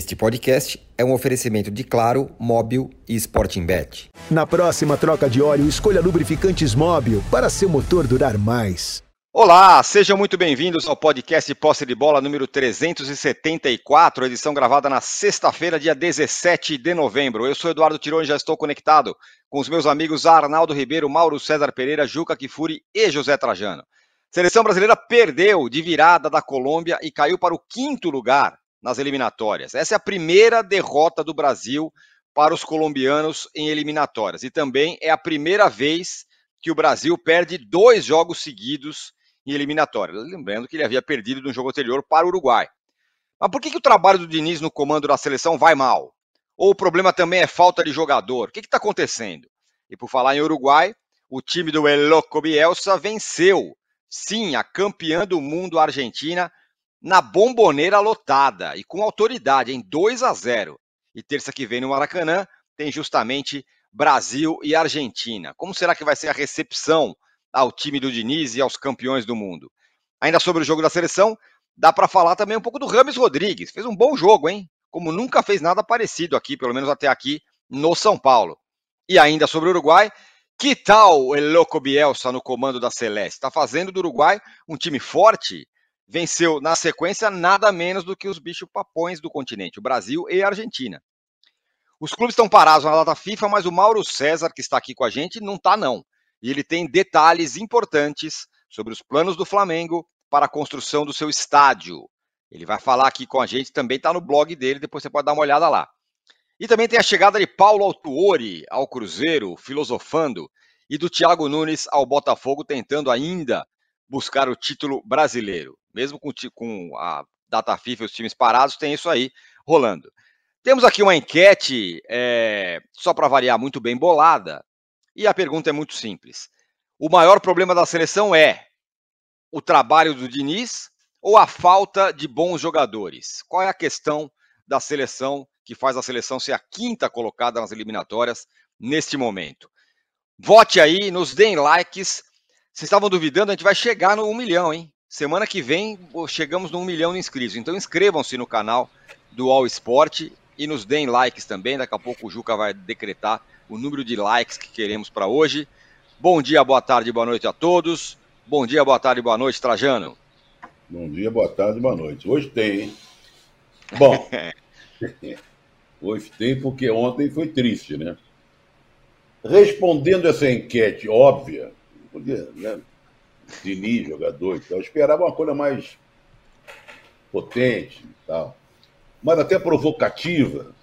Este podcast é um oferecimento de Claro, Móbil e Sporting Bet. Na próxima troca de óleo, escolha lubrificantes Móbil para seu motor durar mais. Olá, sejam muito bem-vindos ao podcast Posse de Bola número 374, edição gravada na sexta-feira, dia 17 de novembro. Eu sou Eduardo Tironi e já estou conectado com os meus amigos Arnaldo Ribeiro, Mauro César Pereira, Juca Kifuri e José Trajano. Seleção brasileira perdeu de virada da Colômbia e caiu para o quinto lugar nas eliminatórias. Essa é a primeira derrota do Brasil para os colombianos em eliminatórias e também é a primeira vez que o Brasil perde dois jogos seguidos em eliminatória. Lembrando que ele havia perdido no jogo anterior para o Uruguai. Mas por que, que o trabalho do Diniz no comando da seleção vai mal? Ou o problema também é falta de jogador? O que está acontecendo? E por falar em Uruguai, o time do Eloco Bielsa venceu, sim, a campeã do mundo Argentina na bomboneira lotada e com autoridade em 2 a 0. E terça que vem no Maracanã tem justamente Brasil e Argentina. Como será que vai ser a recepção ao time do Diniz e aos campeões do mundo. Ainda sobre o jogo da seleção, dá para falar também um pouco do Rames Rodrigues. Fez um bom jogo, hein? Como nunca fez nada parecido aqui, pelo menos até aqui, no São Paulo. E ainda sobre o Uruguai, que tal o Eloco Bielsa no comando da Celeste? Está fazendo do Uruguai um time forte. Venceu na sequência nada menos do que os bichos papões do continente, o Brasil e a Argentina. Os clubes estão parados na data FIFA, mas o Mauro César, que está aqui com a gente, não está não e ele tem detalhes importantes sobre os planos do Flamengo para a construção do seu estádio. Ele vai falar aqui com a gente, também está no blog dele, depois você pode dar uma olhada lá. E também tem a chegada de Paulo Autuori ao Cruzeiro, filosofando, e do Thiago Nunes ao Botafogo, tentando ainda buscar o título brasileiro. Mesmo com, com a data FIFA e os times parados, tem isso aí rolando. Temos aqui uma enquete, é, só para variar, muito bem bolada, e a pergunta é muito simples. O maior problema da seleção é o trabalho do Diniz ou a falta de bons jogadores? Qual é a questão da seleção que faz a seleção ser a quinta colocada nas eliminatórias neste momento? Vote aí, nos deem likes. Vocês estavam duvidando, a gente vai chegar no 1 milhão, hein? Semana que vem chegamos no 1 milhão de inscritos. Então inscrevam-se no canal do All Sport e nos deem likes também. Daqui a pouco o Juca vai decretar o número de likes que queremos para hoje. Bom dia, boa tarde, boa noite a todos. Bom dia, boa tarde, boa noite, Trajano. Bom dia, boa tarde, boa noite. Hoje tem, hein? Bom, hoje tem porque ontem foi triste, né? Respondendo essa enquete óbvia, porque, né? Diniz, jogador e tal, eu esperava uma coisa mais potente e tal, mas até provocativa.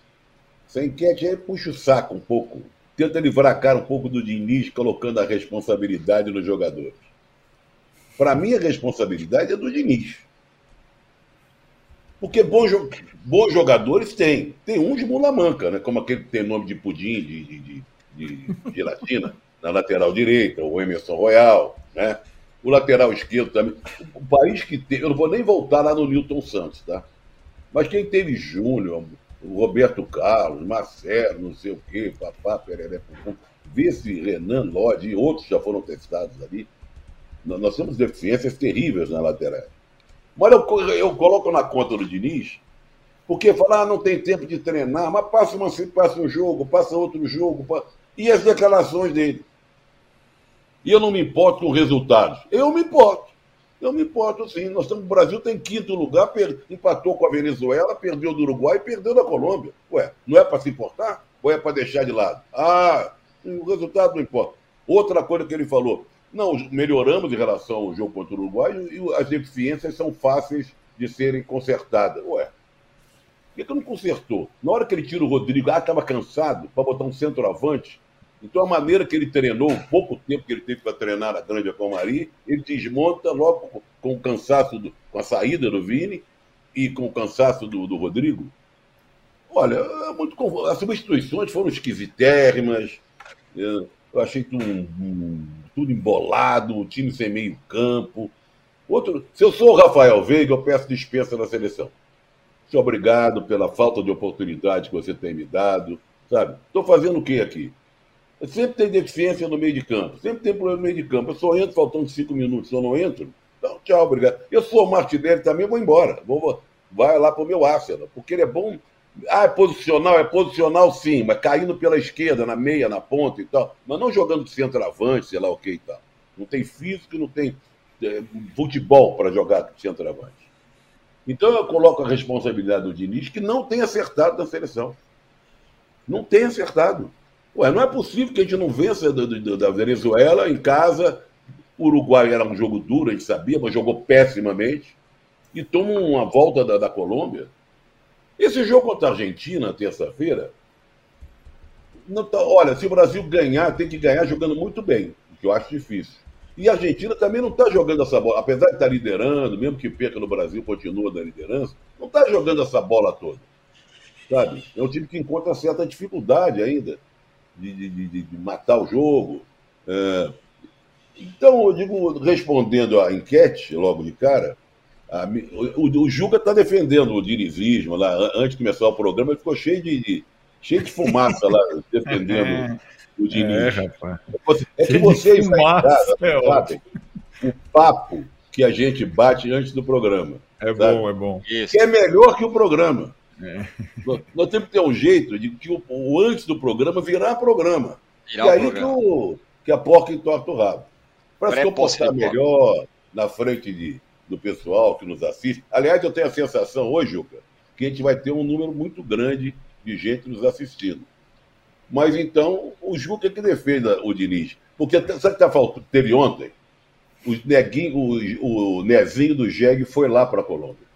Essa enquete aí puxa o saco um pouco tenta livrar a cara um pouco do Diniz, colocando a responsabilidade nos jogadores. Para mim, a responsabilidade é do Diniz. Porque bons, bons jogadores tem. Tem um de mula manca, né? como aquele que tem nome de pudim, de, de, de, de na lateral direita, o Emerson Royal, né? O lateral esquerdo também. O país que teve. Eu não vou nem voltar lá no Newton Santos, tá? Mas quem teve Júnior, Roberto Carlos, Marcelo, não sei o quê, papá, pereré, vê se Renan Lodge e outros já foram testados ali. Nós temos deficiências terríveis na lateral. Mas eu, eu coloco na conta do Diniz, porque falar, ah, não tem tempo de treinar, mas passa, uma, passa um jogo, passa outro jogo, passa... e as declarações dele. E eu não me importo com resultados. Eu me importo. Eu me importo sim. Nós estamos, o Brasil tem quinto lugar, per, empatou com a Venezuela, perdeu do Uruguai e perdeu da Colômbia. Ué, não é para se importar? Ou é para deixar de lado? Ah, o resultado não importa. Outra coisa que ele falou, não, melhoramos em relação ao jogo contra o Uruguai e as deficiências são fáceis de serem consertadas. Ué, por que, que não consertou? Na hora que ele tira o Rodrigo, ah, estava cansado para botar um centroavante, então, a maneira que ele treinou, o pouco tempo que ele teve para treinar na Grande Acomari, ele desmonta logo com o cansaço, do, com a saída do Vini e com o cansaço do, do Rodrigo. Olha, é muito as substituições foram esquisitérrimas, eu achei tudo, tudo embolado, o time sem meio campo. Outro, se eu sou o Rafael Veiga, eu peço dispensa na seleção. Obrigado pela falta de oportunidade que você tem me dado, sabe? Estou fazendo o que aqui? Sempre tem deficiência no meio de campo, sempre tem problema no meio de campo. Eu só entro faltando cinco minutos, eu não entro, então tchau, obrigado. Eu sou o Martinelli também, vou embora. Vou, vai lá para o meu Arsenal, porque ele é bom Ah, é posicional, é posicional sim, mas caindo pela esquerda, na meia, na ponta e tal. Mas não jogando de centroavante, sei lá o que e tal. Não tem físico, não tem é, futebol para jogar de centroavante. Então eu coloco a responsabilidade do Diniz, que não tem acertado na seleção. Não tem acertado. Ué, não é possível que a gente não vença da, da Venezuela em casa. O Uruguai era um jogo duro, a gente sabia, mas jogou pessimamente. E toma uma volta da, da Colômbia. Esse jogo contra a Argentina, terça-feira, tá, olha, se o Brasil ganhar, tem que ganhar jogando muito bem, o que eu acho difícil. E a Argentina também não está jogando essa bola, apesar de estar tá liderando, mesmo que perca no Brasil, continua na liderança, não está jogando essa bola toda. Sabe? É um time que encontra certa dificuldade ainda de, de, de, de matar o jogo. É... Então, eu digo, respondendo à enquete logo de cara, a, o, o, Juca está defendendo o dinizismo lá. Antes de começar o programa, ele ficou cheio de, de cheio de fumaça lá, defendendo o Diniz. É, rapaz. É que vocês fumaça, é sabem o papo que a gente bate antes do programa. É sabe? bom, é bom. Isso. Que é melhor que o programa. É. Nós, nós, temos que ter um jeito de que o, o antes do programa virar programa. Virar e aí programa. Que, o, que a porca entorta o rabo. Para se comportar melhor na frente de, do pessoal que nos assiste. Aliás, eu tenho a sensação hoje, Juca, que a gente vai ter um número muito grande de gente nos assistindo. Mas então, o Juca que defenda o Diniz. Porque sabe o que tá faltando? teve ontem? O, neguinho, o, o Nezinho do Jeg foi lá para a Colômbia.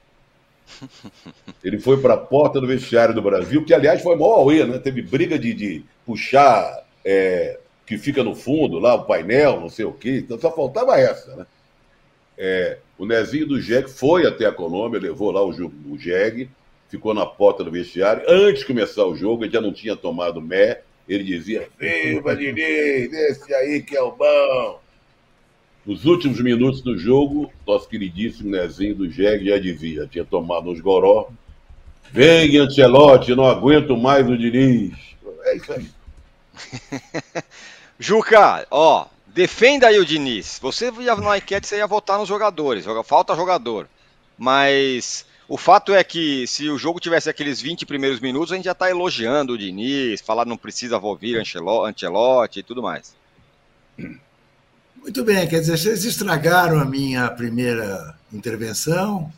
Ele foi para a porta do vestiário do Brasil, que aliás foi maior auê, né? Teve briga de, de puxar é, que fica no fundo lá, o painel, não sei o quê. Então só faltava essa, né? É, o Nezinho do Jeg foi até a Colômbia, levou lá o, o Jeg, ficou na porta do vestiário. Antes de começar o jogo, ele já não tinha tomado mé. Ele dizia: Viva Diniz, esse aí que é o bom. Nos últimos minutos do jogo, nosso queridíssimo Nezinho do Jeg já dizia: tinha tomado uns goró. Vem, Ancelotti, não aguento mais o Diniz. É isso aí. Juca, ó, Defenda aí o Diniz. Você ia na enquete, você ia votar nos jogadores. Falta jogador. Mas o fato é que se o jogo tivesse aqueles 20 primeiros minutos, a gente já está elogiando o Diniz, falar não precisa ouvir Ancelotti e tudo mais. Muito bem, quer dizer, vocês estragaram a minha primeira intervenção.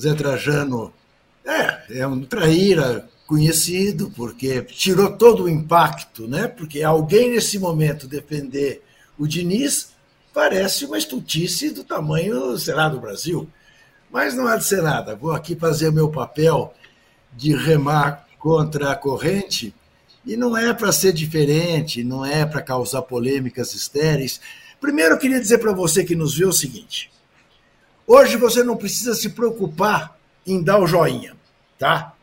Zé Trajano é, é um traíra conhecido, porque tirou todo o impacto, né? Porque alguém nesse momento defender o Diniz parece uma estutice do tamanho, sei lá, do Brasil. Mas não há de ser nada. Vou aqui fazer o meu papel de remar contra a corrente. E não é para ser diferente, não é para causar polêmicas estéreis. Primeiro, eu queria dizer para você que nos vê o seguinte: hoje você não precisa se preocupar em dar o joinha, tá?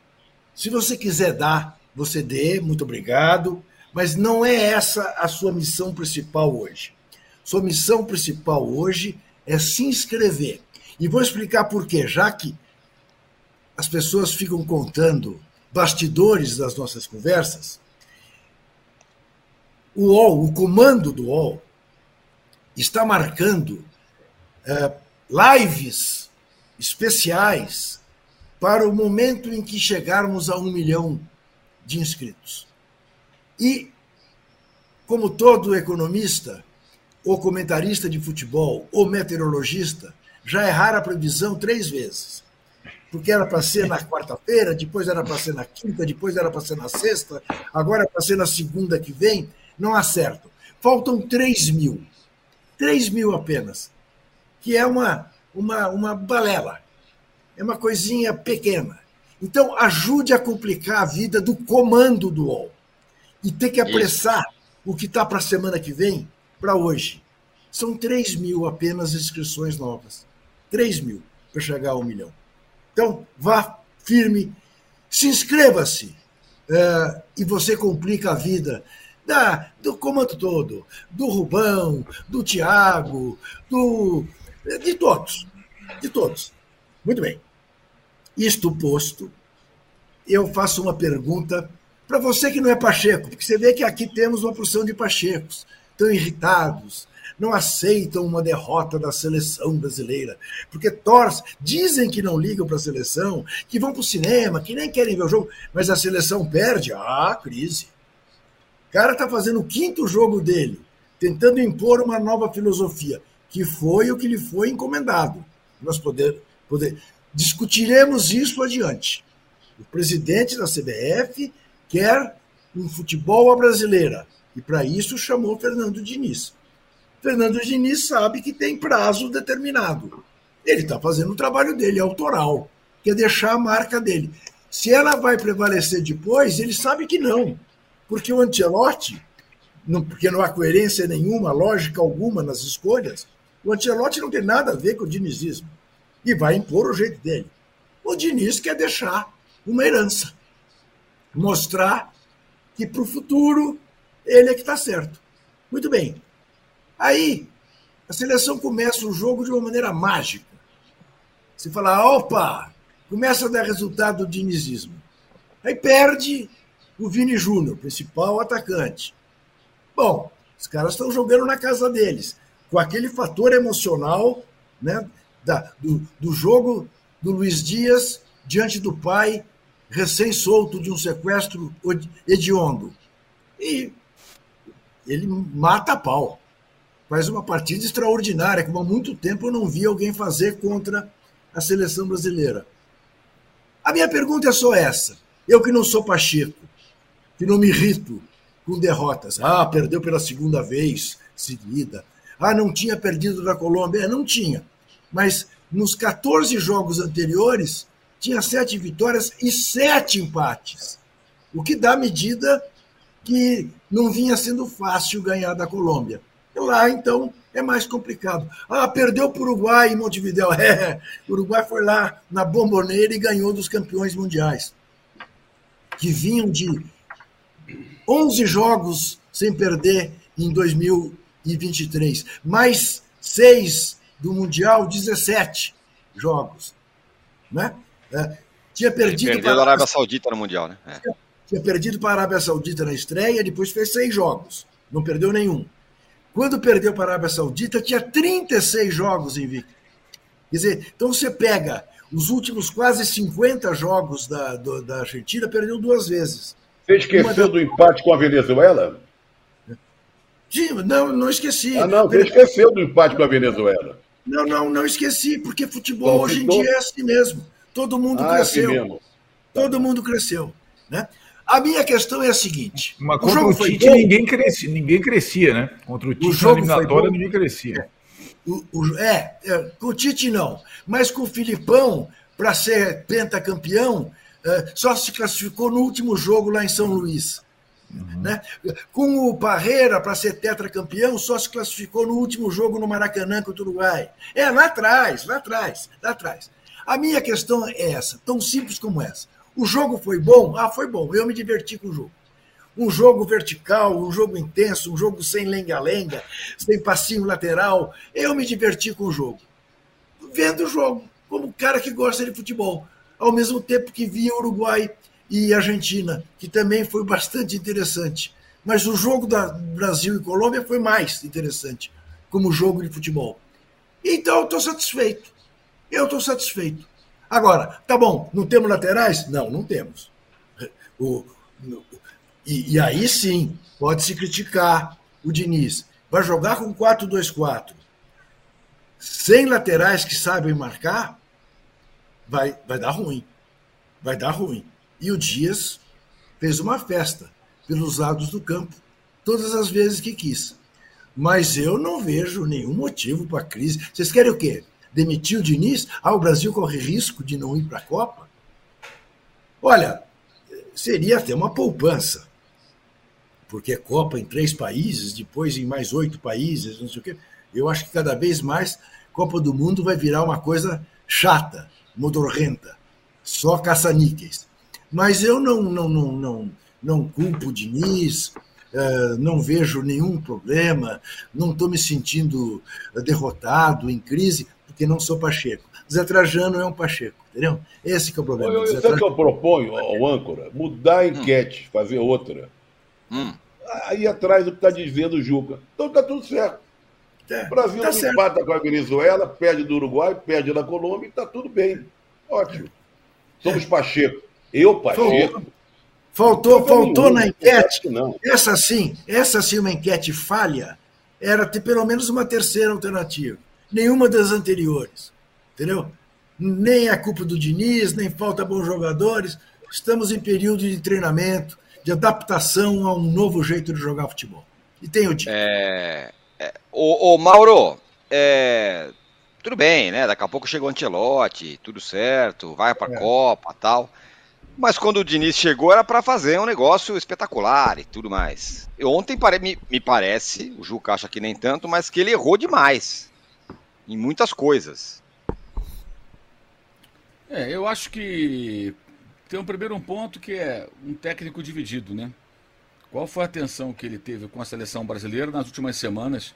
Se você quiser dar, você dê, muito obrigado. Mas não é essa a sua missão principal hoje. Sua missão principal hoje é se inscrever. E vou explicar por quê, já que as pessoas ficam contando bastidores das nossas conversas. O UOL, o comando do UOL, está marcando é, lives especiais para o momento em que chegarmos a um milhão de inscritos. E, como todo economista, ou comentarista de futebol, ou meteorologista, já erraram a previsão três vezes. Porque era para ser na quarta-feira, depois era para ser na quinta, depois era para ser na sexta, agora é para ser na segunda que vem. Não acertam. Faltam 3 mil. 3 mil apenas. Que é uma, uma, uma balela. É uma coisinha pequena. Então, ajude a complicar a vida do comando do UOL e ter que apressar Isso. o que está para a semana que vem para hoje. São 3 mil apenas inscrições novas. 3 mil para chegar a um milhão. Então, vá firme, se inscreva-se é, e você complica a vida da, do comando todo, do Rubão, do Tiago, do, de todos. De todos. Muito bem. Isto posto, eu faço uma pergunta para você que não é Pacheco, porque você vê que aqui temos uma porção de Pachecos, tão irritados, não aceitam uma derrota da seleção brasileira, porque torcem, dizem que não ligam para a seleção, que vão para o cinema, que nem querem ver o jogo, mas a seleção perde, ah, crise. Cara está fazendo o quinto jogo dele, tentando impor uma nova filosofia, que foi o que lhe foi encomendado. Nós poder, poder discutiremos isso adiante. O presidente da CBF quer um futebol à brasileira. E para isso chamou Fernando Diniz. Fernando Diniz sabe que tem prazo determinado. Ele está fazendo o trabalho dele, autoral, que é deixar a marca dele. Se ela vai prevalecer depois, ele sabe que não. Porque o Ancelotti, não, porque não há coerência nenhuma, lógica alguma nas escolhas, o Ancelotti não tem nada a ver com o dinizismo. E vai impor o jeito dele. O Diniz quer deixar uma herança. Mostrar que para o futuro ele é que está certo. Muito bem. Aí, a seleção começa o jogo de uma maneira mágica. Você fala, opa, começa a dar resultado do dinizismo. Aí perde o Vini Júnior, principal atacante. Bom, os caras estão jogando na casa deles, com aquele fator emocional né, da, do, do jogo do Luiz Dias diante do pai recém-solto de um sequestro hediondo. E ele mata a pau. Faz uma partida extraordinária, como há muito tempo eu não vi alguém fazer contra a seleção brasileira. A minha pergunta é só essa. Eu que não sou Pacheco, que não me irrito com derrotas. Ah, perdeu pela segunda vez seguida. Ah, não tinha perdido da Colômbia. É, não tinha. Mas nos 14 jogos anteriores, tinha sete vitórias e sete empates, o que dá medida que não vinha sendo fácil ganhar da Colômbia. E lá, então, é mais complicado. Ah, perdeu para o Uruguai em Montevideo. É, o Uruguai foi lá na bomboneira e ganhou dos campeões mundiais, que vinham de 11 jogos sem perder em 2023, mais seis do Mundial, 17 jogos. Né? Né? Tinha perdido. Ele perdeu para a Arábia Saudita no Mundial, né? É. Tinha perdido para a Arábia Saudita na estreia, depois fez seis jogos. Não perdeu nenhum. Quando perdeu para a Arábia Saudita, tinha 36 jogos invicto. Quer dizer, então você pega os últimos quase 50 jogos da, do, da Argentina, perdeu duas vezes. Você esqueceu do empate com a Venezuela? Não, não esqueci. Ah, não, você esqueceu do empate com a Venezuela. Não, não, não esqueci, porque futebol hoje em dia é assim mesmo. Todo mundo ah, cresceu. Todo mundo cresceu. Né? A minha questão é a seguinte: Mas contra o, o Tite ninguém crescia, ninguém crescia, né? Contra o Tite o jogo na eliminatória ninguém crescia. O, o, é, é, com o Tite não. Mas com o Filipão, para ser pentacampeão, é, só se classificou no último jogo lá em São Luís. Uhum. Né? Com o Parreira, para ser tetracampeão, só se classificou no último jogo no Maracanã contra o Uruguai. É, lá atrás, lá atrás, lá atrás. A minha questão é essa, tão simples como essa. O jogo foi bom? Ah, foi bom. Eu me diverti com o jogo. Um jogo vertical, um jogo intenso, um jogo sem lenga-lenga, sem passinho lateral. Eu me diverti com o jogo. Vendo o jogo, como cara que gosta de futebol. Ao mesmo tempo que via Uruguai e Argentina, que também foi bastante interessante. Mas o jogo da Brasil e Colômbia foi mais interessante como jogo de futebol. Então, eu estou satisfeito. Eu estou satisfeito. Agora, tá bom, não temos laterais? Não, não temos. O, e, e aí sim, pode-se criticar o Diniz. Vai jogar com 4-2-4. Sem laterais que sabem marcar, vai, vai dar ruim. Vai dar ruim. E o Dias fez uma festa pelos lados do campo, todas as vezes que quis. Mas eu não vejo nenhum motivo para a crise. Vocês querem o quê? demitiu o Diniz, ah, o Brasil corre risco de não ir para a Copa? Olha, seria até uma poupança, porque Copa em três países, depois em mais oito países, não sei o quê. Eu acho que cada vez mais Copa do Mundo vai virar uma coisa chata, modorrenta, só caça-níqueis. Mas eu não, não, não, não, não culpo o Diniz, uh, não vejo nenhum problema, não estou me sentindo derrotado, em crise porque não sou Pacheco. Zé Trajano é um Pacheco, entendeu? Esse que é o problema. Eu, eu, sabe o que eu proponho ao âncora? Mudar a enquete, hum. fazer outra. Hum. Aí atrás do que está dizendo o Juca. Então está tudo certo. É, o Brasil tá empata com a Venezuela, perde do Uruguai, perde da Colômbia e está tudo bem. Ótimo. Somos Pacheco. Eu, Pacheco. Faltou, faltou na enquete. Não. Essa sim, essa sim uma enquete falha, era ter pelo menos uma terceira alternativa. Nenhuma das anteriores. Entendeu? Nem a culpa do Diniz, nem falta bons jogadores. Estamos em período de treinamento, de adaptação a um novo jeito de jogar futebol. E tem o time. É, é, o, o Mauro, é, tudo bem, né? Daqui a pouco chegou o Antelote, tudo certo, vai para a é. Copa tal. Mas quando o Diniz chegou era para fazer um negócio espetacular e tudo mais. E ontem me, me parece, o Juca acha que nem tanto, mas que ele errou demais em muitas coisas. É, eu acho que tem um primeiro ponto que é um técnico dividido, né? Qual foi a atenção que ele teve com a seleção brasileira nas últimas semanas,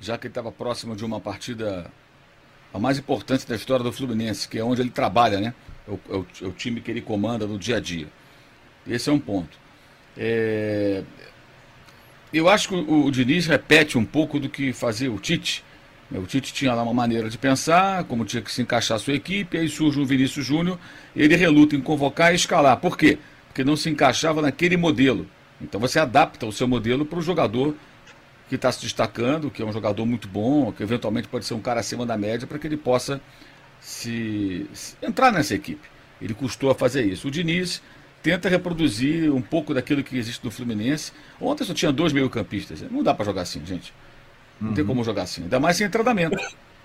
já que ele estava próximo de uma partida a mais importante da história do Fluminense, que é onde ele trabalha, né? É o, é o, é o time que ele comanda no dia a dia. Esse é um ponto. É... Eu acho que o, o Diniz repete um pouco do que fazia o Tite. O Tite tinha lá uma maneira de pensar, como tinha que se encaixar a sua equipe, aí surge o Vinícius Júnior, ele reluta em convocar e escalar. Por quê? Porque não se encaixava naquele modelo. Então você adapta o seu modelo para o jogador que está se destacando, que é um jogador muito bom, que eventualmente pode ser um cara acima da média, para que ele possa se, se, entrar nessa equipe. Ele custou a fazer isso. O Diniz tenta reproduzir um pouco daquilo que existe no Fluminense. Ontem só tinha dois meio-campistas. Não dá para jogar assim, gente. Não uhum. tem como jogar assim. Ainda mais sem treinamento.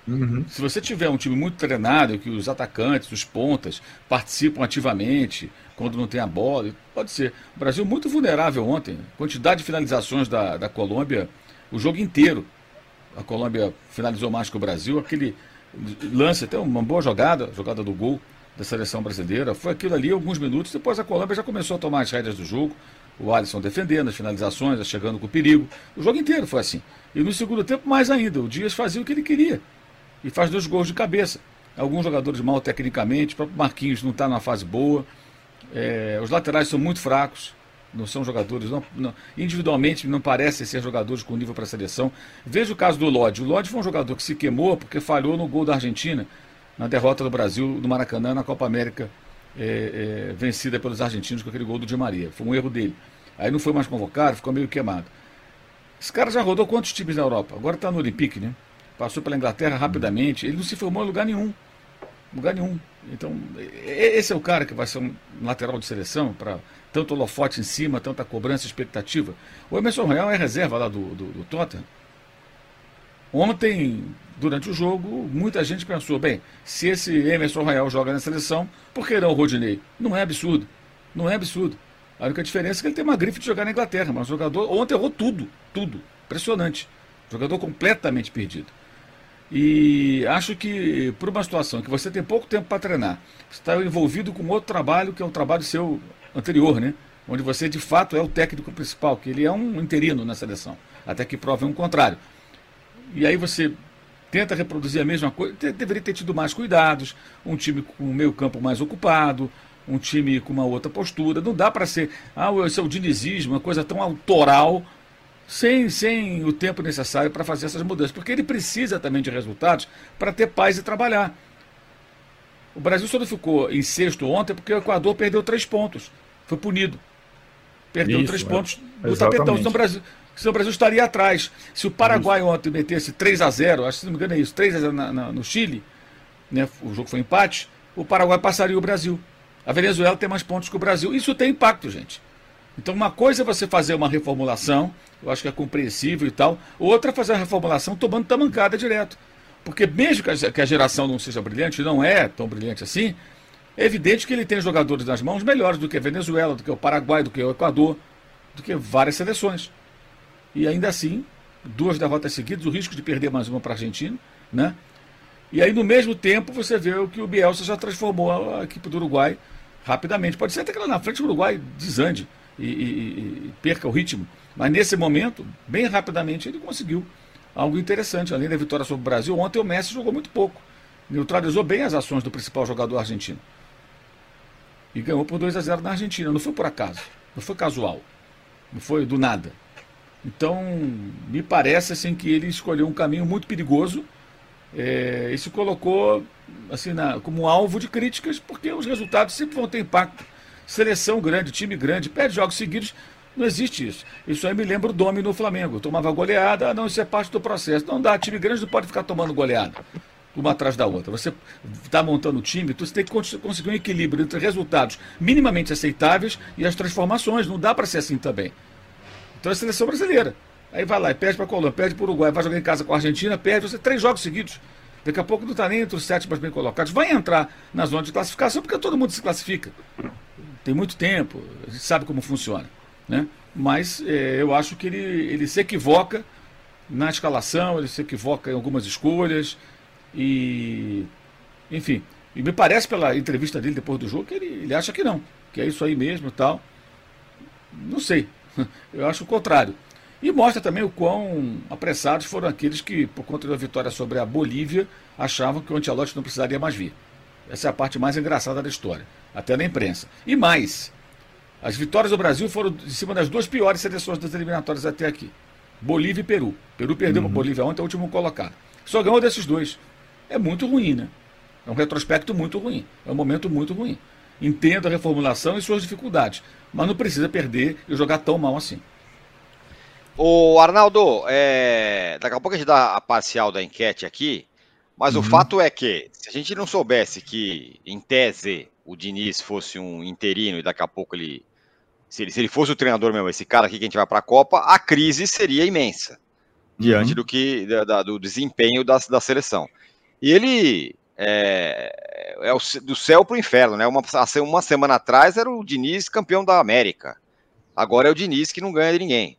Uhum. Se você tiver um time muito treinado, que os atacantes, os pontas, participam ativamente quando não tem a bola, pode ser. O Brasil muito vulnerável ontem. Quantidade de finalizações da, da Colômbia o jogo inteiro. A Colômbia finalizou mais que o Brasil. Aquele lance, até uma boa jogada, jogada do gol da seleção brasileira. Foi aquilo ali alguns minutos. Depois a Colômbia já começou a tomar as rédeas do jogo. O Alisson defendendo as finalizações, chegando com perigo. O jogo inteiro foi assim. E no segundo tempo, mais ainda. O Dias fazia o que ele queria. E faz dois gols de cabeça. Alguns jogadores mal tecnicamente. O próprio Marquinhos não está numa fase boa. É, os laterais são muito fracos não são jogadores, não, não, individualmente não parecem ser jogadores com nível para a seleção. Veja o caso do Lodge. O Lodge foi um jogador que se queimou porque falhou no gol da Argentina, na derrota do Brasil no Maracanã na Copa América, é, é, vencida pelos argentinos com aquele gol do Di Maria. Foi um erro dele. Aí não foi mais convocado, ficou meio queimado. Esse cara já rodou quantos times na Europa? Agora está no Olympique, né? Passou pela Inglaterra rapidamente. Ele não se formou em lugar nenhum. Lugar nenhum. Então, esse é o cara que vai ser um lateral de seleção para tanto holofote em cima, tanta cobrança, expectativa. O Emerson Royal é reserva lá do, do, do Tottenham. Ontem, durante o jogo, muita gente pensou, bem, se esse Emerson Royal joga na seleção, por que não o Rodinei? Não é absurdo. Não é absurdo. A única diferença é que ele tem uma grife de jogar na Inglaterra, mas o jogador ontem errou tudo, tudo. Impressionante. Jogador completamente perdido. E acho que, por uma situação que você tem pouco tempo para treinar, está envolvido com outro trabalho, que é um trabalho seu anterior, né? Onde você de fato é o técnico principal, que ele é um interino na seleção, até que provem um contrário. E aí você tenta reproduzir a mesma coisa, deveria ter tido mais cuidados, um time com o meio campo mais ocupado, um time com uma outra postura. Não dá para ser, ah, esse é o dinizismo, uma coisa tão autoral, sem, sem o tempo necessário para fazer essas mudanças, porque ele precisa também de resultados para ter paz e trabalhar. O Brasil só não ficou em sexto ontem porque o Equador perdeu três pontos. Foi punido. Perdeu Isso, três é. pontos no tapetão. Senão o, Brasil, senão o Brasil estaria atrás. Se o Paraguai isso. ontem metesse 3 a 0 acho que se não me engano é isso, 3 a 0 na, na, no Chile, né, o jogo foi empate, o Paraguai passaria o Brasil. A Venezuela tem mais pontos que o Brasil. Isso tem impacto, gente. Então, uma coisa é você fazer uma reformulação, eu acho que é compreensível e tal. Outra é fazer a reformulação tomando tamancada direto. Porque mesmo que a geração não seja brilhante, não é tão brilhante assim, é evidente que ele tem jogadores nas mãos melhores do que a Venezuela, do que o Paraguai, do que o Equador, do que várias seleções. E ainda assim, duas derrotas seguidas, o risco de perder mais uma para a Argentina, né? E aí, no mesmo tempo, você vê o que o Bielsa já transformou a equipe do Uruguai rapidamente. Pode ser até que lá na frente o Uruguai desande e, e, e perca o ritmo. Mas nesse momento, bem rapidamente, ele conseguiu algo interessante. Além da vitória sobre o Brasil, ontem o Messi jogou muito pouco. Neutralizou bem as ações do principal jogador argentino. E ganhou por 2 a 0 na Argentina. Não foi por acaso. Não foi casual. Não foi do nada. Então, me parece assim que ele escolheu um caminho muito perigoso é, e se colocou assim na, como alvo de críticas, porque os resultados sempre vão ter impacto. Seleção grande, time grande, perde jogos seguidos, não existe isso. Isso aí me lembra o Domi no Flamengo. Tomava goleada, não, isso é parte do processo. Não dá, time grande não pode ficar tomando goleada uma atrás da outra. Você está montando o time, você tem que conseguir um equilíbrio entre resultados minimamente aceitáveis e as transformações. Não dá para ser assim também. Então é a seleção brasileira. Aí vai lá e perde para Colômbia, perde para Uruguai, vai jogar em casa com a Argentina, perde você três jogos seguidos. Daqui a pouco não está nem entre os sete mais bem colocados. Vai entrar na zona de classificação porque todo mundo se classifica. Tem muito tempo, a gente sabe como funciona. Né? Mas é, eu acho que ele, ele se equivoca na escalação, ele se equivoca em algumas escolhas. E, enfim, e me parece pela entrevista dele depois do jogo que ele, ele acha que não, que é isso aí mesmo e tal. Não sei, eu acho o contrário. E mostra também o quão apressados foram aqueles que, por conta da vitória sobre a Bolívia, achavam que o Antelote não precisaria mais vir. Essa é a parte mais engraçada da história, até na imprensa. E mais, as vitórias do Brasil foram em cima das duas piores seleções das eliminatórias até aqui: Bolívia e Peru. Peru perdeu uhum. para Bolívia ontem, é o último colocado. Só ganhou desses dois é muito ruim, né? É um retrospecto muito ruim, é um momento muito ruim. Entendo a reformulação e suas dificuldades, mas não precisa perder e jogar tão mal assim. O Arnaldo, é... daqui a pouco a gente dá a parcial da enquete aqui, mas uhum. o fato é que se a gente não soubesse que, em tese, o Diniz fosse um interino e daqui a pouco ele se, ele. se ele, fosse o treinador mesmo, esse cara aqui que a gente vai para a Copa, a crise seria imensa diante uhum. do que da, do desempenho da, da seleção. E ele é, é o, do céu para o inferno, né? Uma, uma semana atrás era o Diniz campeão da América. Agora é o Diniz que não ganha de ninguém.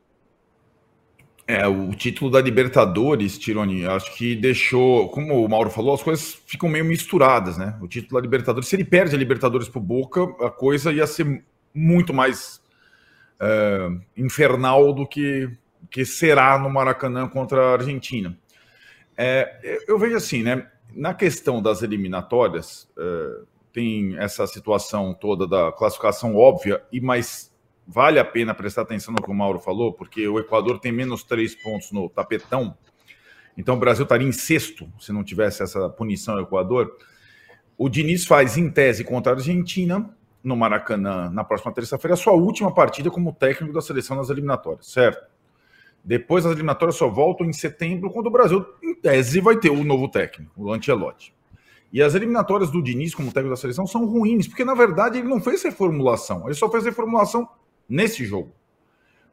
É, o título da Libertadores, Tironi, acho que deixou, como o Mauro falou, as coisas ficam meio misturadas, né? O título da Libertadores, se ele perde a Libertadores pro Boca, a coisa ia ser muito mais é, infernal do que, que será no Maracanã contra a Argentina. É, eu vejo assim, né? Na questão das eliminatórias, é, tem essa situação toda da classificação óbvia, e mais vale a pena prestar atenção no que o Mauro falou, porque o Equador tem menos três pontos no tapetão. Então o Brasil estaria em sexto se não tivesse essa punição ao Equador. O Diniz faz, em tese, contra a Argentina, no Maracanã, na próxima terça-feira, a sua última partida como técnico da seleção nas eliminatórias, certo? Depois as eliminatórias só voltam em setembro, quando o Brasil, em tese, vai ter o novo técnico, o Ancelotti. E as eliminatórias do Diniz como técnico da seleção são ruins, porque na verdade ele não fez reformulação, ele só fez reformulação nesse jogo.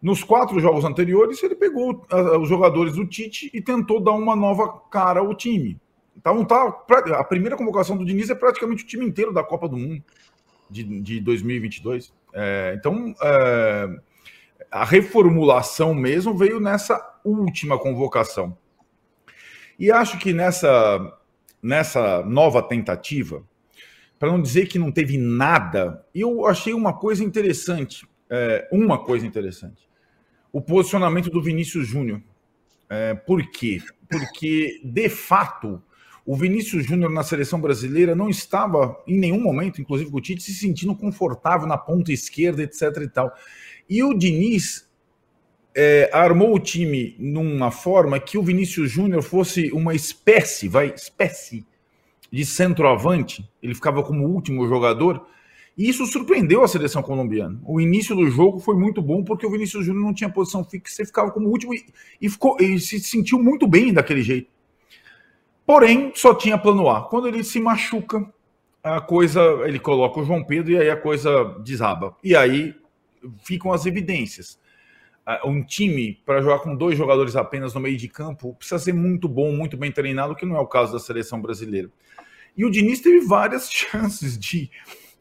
Nos quatro jogos anteriores, ele pegou os jogadores do Tite e tentou dar uma nova cara ao time. Então, tá, a primeira convocação do Diniz é praticamente o time inteiro da Copa do Mundo de, de 2022. É, então, é, a reformulação mesmo veio nessa última convocação. E acho que nessa, nessa nova tentativa, para não dizer que não teve nada, eu achei uma coisa interessante. É, uma coisa interessante. O posicionamento do Vinícius Júnior. É, por quê? Porque, de fato, o Vinícius Júnior na seleção brasileira não estava, em nenhum momento, inclusive com o Tite, se sentindo confortável na ponta esquerda, etc. e tal. E o Diniz é, armou o time numa forma que o Vinícius Júnior fosse uma espécie, vai, espécie de centroavante. Ele ficava como último jogador. E isso surpreendeu a seleção colombiana. O início do jogo foi muito bom porque o Vinícius Júnior não tinha posição fixa, você ficava como último e, e, ficou, e se sentiu muito bem daquele jeito. Porém, só tinha plano A. Quando ele se machuca, a coisa, ele coloca o João Pedro e aí a coisa desaba. E aí ficam as evidências. Um time para jogar com dois jogadores apenas no meio de campo precisa ser muito bom, muito bem treinado, que não é o caso da seleção brasileira. E o Diniz teve várias chances de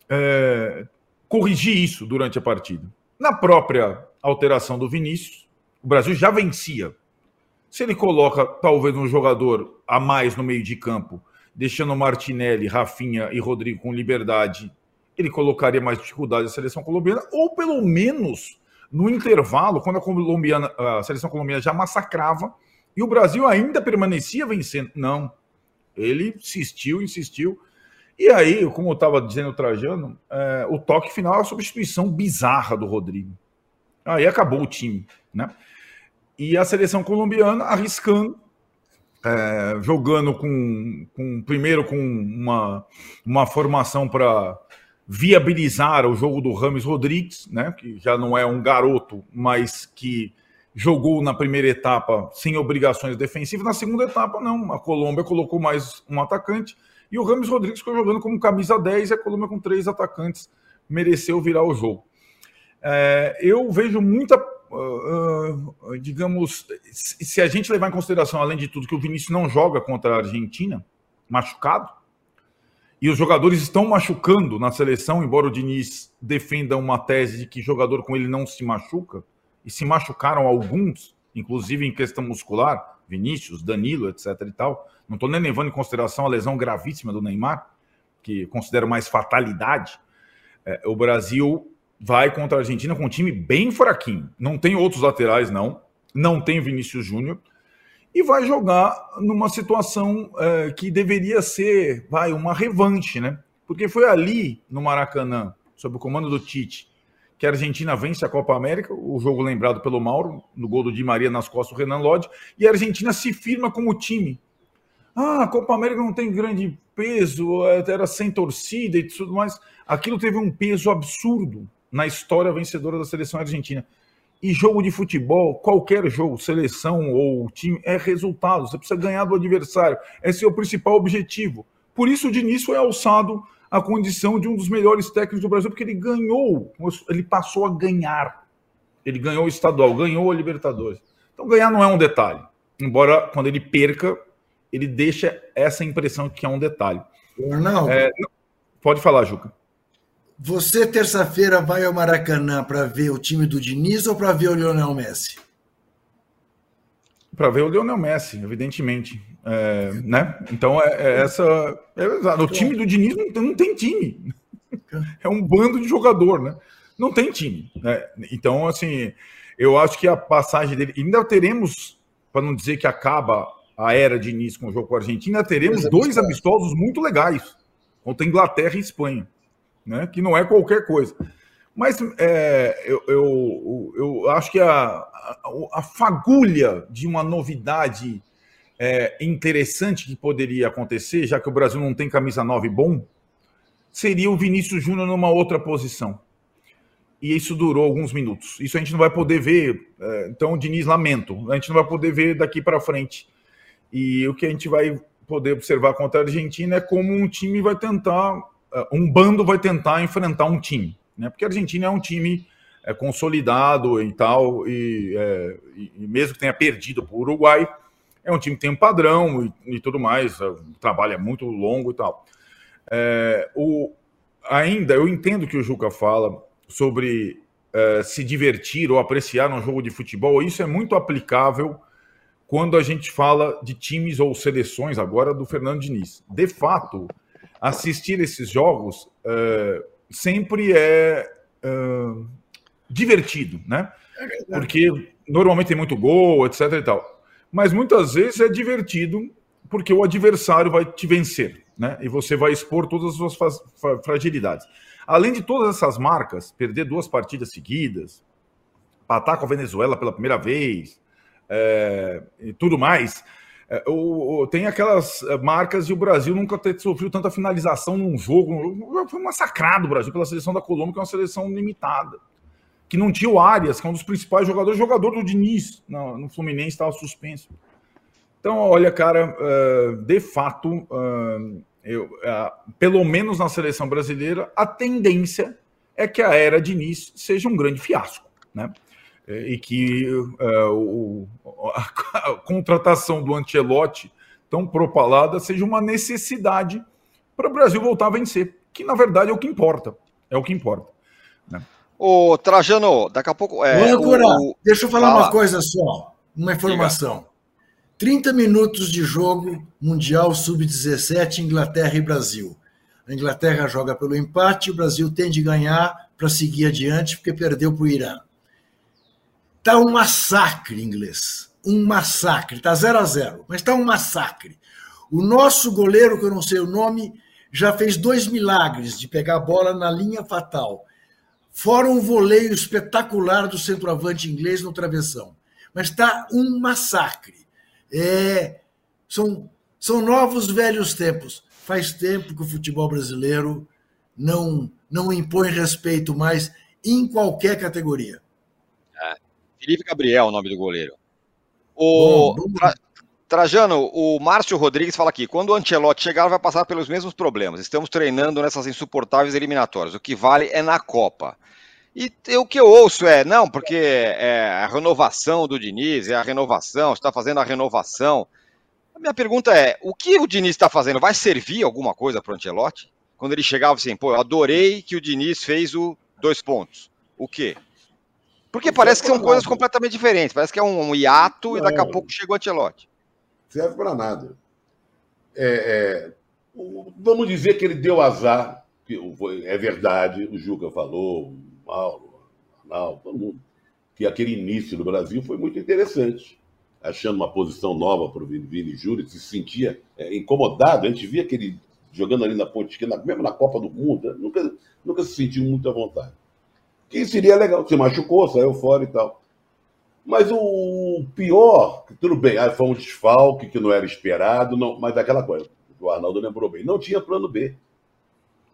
é, corrigir isso durante a partida. Na própria alteração do Vinícius, o Brasil já vencia. Se ele coloca talvez um jogador a mais no meio de campo, deixando Martinelli, Rafinha e Rodrigo com liberdade ele colocaria mais dificuldade à seleção colombiana, ou pelo menos no intervalo, quando a, colombiana, a seleção colombiana já massacrava e o Brasil ainda permanecia vencendo. Não. Ele insistiu, insistiu. E aí, como eu estava dizendo Trajano, é, o toque final é a substituição bizarra do Rodrigo. Aí acabou o time. Né? e a seleção colombiana arriscando, é, jogando com, com primeiro com uma, uma formação para viabilizar o jogo do Rames Rodrigues, né, que já não é um garoto, mas que jogou na primeira etapa sem obrigações defensivas. Na segunda etapa, não. A Colômbia colocou mais um atacante e o Rames Rodrigues ficou jogando como camisa 10 e a Colômbia com três atacantes mereceu virar o jogo. É, eu vejo muita, uh, uh, digamos, se a gente levar em consideração, além de tudo, que o Vinícius não joga contra a Argentina, machucado, e os jogadores estão machucando na seleção, embora o Diniz defenda uma tese de que jogador com ele não se machuca, e se machucaram alguns, inclusive em questão muscular, Vinícius, Danilo, etc. e tal. Não estou nem levando em consideração a lesão gravíssima do Neymar, que considero mais fatalidade. É, o Brasil vai contra a Argentina com um time bem fraquinho. Não tem outros laterais, não. Não tem Vinícius Júnior. E vai jogar numa situação é, que deveria ser vai, uma revanche, né? Porque foi ali, no Maracanã, sob o comando do Tite, que a Argentina vence a Copa América, o jogo lembrado pelo Mauro, no gol do Di Maria nas costas do Renan Lodge, e a Argentina se firma como time. Ah, a Copa América não tem grande peso, era sem torcida e tudo mais. Aquilo teve um peso absurdo na história vencedora da seleção argentina. E jogo de futebol, qualquer jogo, seleção ou time, é resultado. Você precisa ganhar do adversário. Esse é o principal objetivo. Por isso o Diniz foi alçado a condição de um dos melhores técnicos do Brasil, porque ele ganhou, ele passou a ganhar. Ele ganhou o estadual, ganhou a Libertadores. Então ganhar não é um detalhe. Embora quando ele perca, ele deixa essa impressão que é um detalhe. Arnaldo, é, pode falar, Juca. Você terça-feira vai ao Maracanã para ver o time do Diniz ou para ver o Lionel Messi? Para ver o Lionel Messi, evidentemente. É, né? Então, é, é essa. É, o time do Diniz não, não, tem time. É um bando de jogador, né? Não tem time. Né? Então, assim, eu acho que a passagem dele. Ainda teremos, para não dizer que acaba a era Diniz com o jogo com a Argentina, teremos dois amistosos muito legais contra Inglaterra e Espanha, né? Que não é qualquer coisa. Mas é, eu, eu, eu, acho que a, a, a, fagulha de uma novidade é, interessante que poderia acontecer, já que o Brasil não tem camisa 9 bom, seria o Vinícius Júnior numa outra posição. E isso durou alguns minutos. Isso a gente não vai poder ver. É, então, Diniz, lamento. A gente não vai poder ver daqui para frente. E o que a gente vai poder observar contra a Argentina é como um time vai tentar, é, um bando vai tentar enfrentar um time né? Porque a Argentina é um time é, consolidado e tal, e, é, e, mesmo que tenha perdido para o Uruguai, é um time que tem um padrão e, e tudo mais, o trabalho é muito longo e tal. É, o, ainda, eu entendo que o Juca fala sobre é, se divertir ou apreciar um jogo de futebol, isso é muito aplicável quando a gente fala de times ou seleções agora do Fernando Diniz. De fato, assistir esses jogos é, sempre é uh, divertido, né? É porque normalmente tem muito gol, etc e tal. Mas muitas vezes é divertido porque o adversário vai te vencer, né? E você vai expor todas as suas fragilidades. Além de todas essas marcas, perder duas partidas seguidas, patar com a Venezuela pela primeira vez, é, e tudo mais, é, o, o, tem aquelas é, marcas de o Brasil nunca ter sofrido tanta finalização num jogo. Foi massacrado o Brasil pela seleção da Colômbia, que é uma seleção limitada. Que não tinha o Arias, que é um dos principais jogadores, jogador do Diniz no, no Fluminense, estava suspenso. Então, olha, cara, uh, de fato, uh, eu, uh, pelo menos na seleção brasileira, a tendência é que a era Diniz seja um grande fiasco, né? É, e que o, a, a, contratação do Ancelotti tão propalada seja uma necessidade para o Brasil voltar a vencer, que na verdade é o que importa. É o que importa. Né? Ô, Trajano, daqui a pouco. É, o... Deixa eu falar Fala. uma coisa só, uma informação. Diga. 30 minutos de jogo Mundial Sub-17, Inglaterra e Brasil. A Inglaterra joga pelo empate, o Brasil tem de ganhar para seguir adiante, porque perdeu para o Irã. Está um massacre inglês. Um massacre. Está 0 a 0 mas está um massacre. O nosso goleiro, que eu não sei o nome, já fez dois milagres de pegar a bola na linha fatal. Fora um voleio espetacular do centroavante inglês no travessão. mas está um massacre. É, são, são novos velhos tempos. Faz tempo que o futebol brasileiro não, não impõe respeito mais em qualquer categoria. É. Felipe Gabriel, o nome do goleiro. O bom, bom. Tra... Trajano, o Márcio Rodrigues fala aqui: quando o Ancelotti chegar, vai passar pelos mesmos problemas. Estamos treinando nessas insuportáveis eliminatórias. O que vale é na Copa. E o que eu ouço é, não, porque é a renovação do Diniz, é a renovação, está fazendo a renovação. A minha pergunta é: o que o Diniz está fazendo? Vai servir alguma coisa para o Ancelotti? Quando ele chegava assim, pô, eu adorei que o Diniz fez o dois pontos. O quê? Porque parece que são coisas completamente diferentes. Parece que é um hiato e daqui a pouco chega o Ancelotti. Serve para nada. É, é, vamos dizer que ele deu azar, que é verdade, o Juca falou, o Mauro, o Arnaldo, todo mundo, que aquele início do Brasil foi muito interessante achando uma posição nova para o Vini, Júnior, se sentia é, incomodado. A gente via aquele jogando ali na ponte esquerda, mesmo na Copa do Mundo, né? nunca, nunca se sentiu muito à vontade. Que seria legal, se machucou, saiu fora e tal. Mas o pior, tudo bem, ah, foi um desfalque que não era esperado, não, mas aquela coisa, o Arnaldo lembrou bem, não tinha plano B.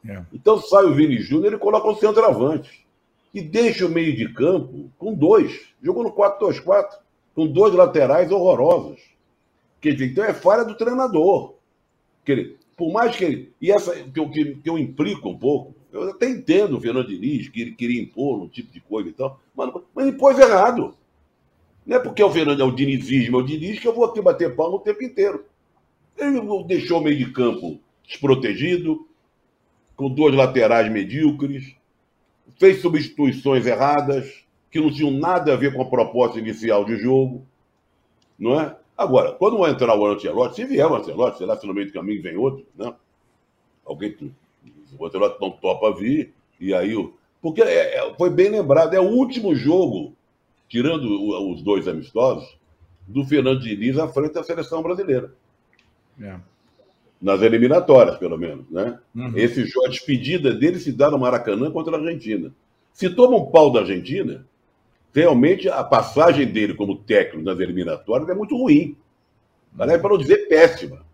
É. Então sai o Vini Júnior e coloca o centroavante. E deixa o meio de campo com dois. Jogou no 4-2-4 com dois laterais horrorosos. Quer dizer, então é falha do treinador. Que ele, por mais que ele. E essa que eu, que, que eu implico um pouco, eu até entendo o Fernando Diniz, que ele queria impor um tipo de coisa e tal, mas, mas impôs errado. Não é porque o Fernando é o dinizismo, é o Diniz, que eu vou aqui bater pau o tempo inteiro. Ele deixou o meio de campo desprotegido, com dois laterais medíocres, fez substituições erradas, que não tinham nada a ver com a proposta inicial de jogo, não é? Agora, quando vai entrar o Ancelotti, se vier o Ancelotti, será que no meio do caminho vem outro, né? Alguém, o Ancelotti não topa vir, e aí, porque é, é, foi bem lembrado, é o último jogo, tirando os dois amistosos, do Fernando Diniz à frente da seleção brasileira. É. Nas eliminatórias, pelo menos, né? Uhum. Esse jogo, a despedida dele se dá no Maracanã contra a Argentina. Se toma um pau da Argentina, realmente a passagem dele como técnico nas eliminatórias é muito ruim. Para não dizer péssima.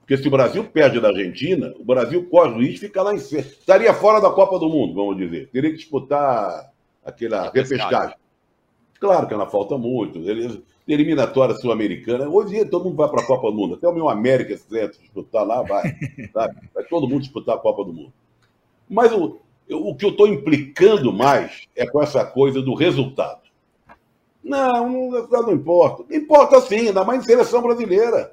Porque se o Brasil perde da Argentina, o Brasil corre o risco de ficar lá em cima. Estaria fora da Copa do Mundo, vamos dizer. Teria que disputar aquela repescagem. Claro que ainda falta muito. Eliminatória sul-americana. Hoje todo mundo vai para a Copa do Mundo. Até o meu América, se quiser disputar lá, vai. Sabe? Vai todo mundo disputar a Copa do Mundo. Mas o, o que eu estou implicando mais é com essa coisa do resultado. Não, não, não importa. Importa sim, ainda mais em seleção brasileira.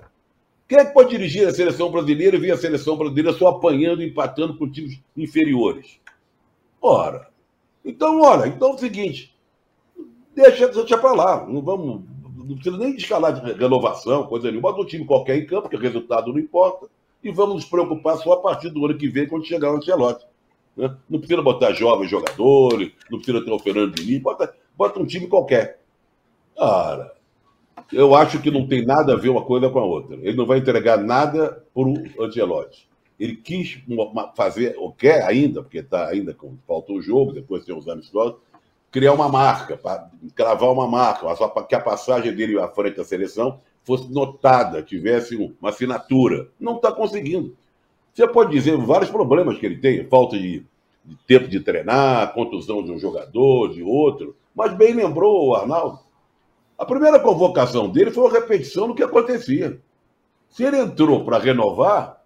Quem é que pode dirigir a seleção brasileira e ver a seleção brasileira só apanhando e empatando com times inferiores? Ora. Então, olha, então é o seguinte. Deixa, deixa para lá. Não vamos. Não precisa nem escalar de renovação, coisa nenhuma. Bota um time qualquer em campo, que o resultado não importa. E vamos nos preocupar só a partir do ano que vem, quando chegar o Ancelotti. Né? Não precisa botar jovens jogadores, não precisa ter o Fernando Diniz, bota, bota um time qualquer. Cara, eu acho que não tem nada a ver uma coisa com a outra. Ele não vai entregar nada para o Angelotti. Ele quis fazer, ou quer ainda, porque está ainda com falta o jogo, depois tem os amistosos, criar uma marca, para cravar uma marca, só para que a passagem dele à frente da seleção fosse notada, tivesse uma assinatura. Não está conseguindo. Você pode dizer vários problemas que ele tem, falta de, de, tempo de treinar, contusão de um jogador, de outro. Mas bem lembrou o Arnaldo. A primeira convocação dele foi uma repetição do que acontecia. Se ele entrou para renovar,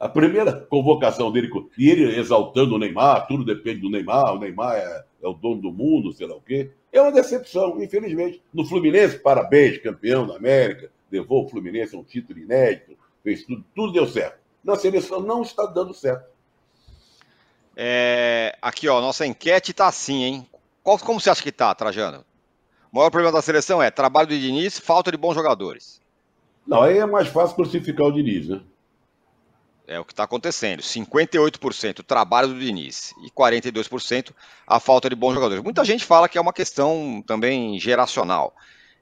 a primeira convocação dele, e ele exaltando o Neymar, tudo depende do Neymar, o Neymar é, é o dono do mundo, sei lá o quê, é uma decepção, infelizmente. No Fluminense, parabéns, campeão da América, levou o Fluminense a um título inédito, fez tudo, tudo deu certo na seleção não está dando certo. É, aqui, ó, nossa enquete está assim, hein? Qual, como você acha que está, Trajano? O maior problema da seleção é trabalho do Diniz, falta de bons jogadores. Não, aí é mais fácil crucificar o Diniz, né? É o que está acontecendo. 58% trabalho do Diniz e 42% a falta de bons jogadores. Muita gente fala que é uma questão também geracional.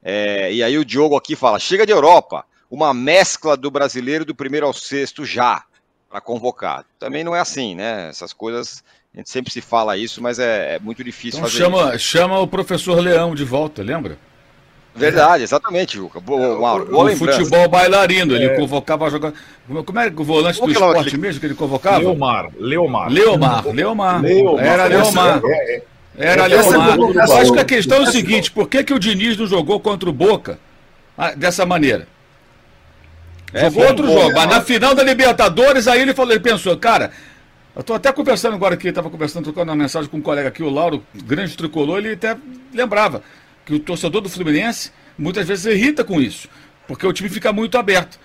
É, e aí o Diogo aqui fala: chega de Europa uma mescla do brasileiro do primeiro ao sexto já para convocar. Também não é assim, né? Essas coisas a gente sempre se fala isso, mas é, é muito difícil então fazer chama, isso. Chama o professor Leão de volta, lembra? Verdade, exatamente, Juca. Boa, boa, boa o futebol bailarino, ele é. convocava jogar. Como é o volante Como do esporte mesmo que ele convocava? Leomar. Leomar. Leomar. Leomar. Leomar. Era Leomar. É, é. Era Leomar. Eu acho que a questão é o seguinte: por que, que o Diniz não jogou contra o Boca ah, dessa maneira? É, Jogou outro jogo, mas na final da Libertadores, aí ele falou, ele pensou, cara, eu tô até conversando agora aqui, estava conversando, trocando uma mensagem com um colega aqui, o Lauro, grande tricolor, ele até lembrava que o torcedor do Fluminense muitas vezes irrita com isso, porque o time fica muito aberto.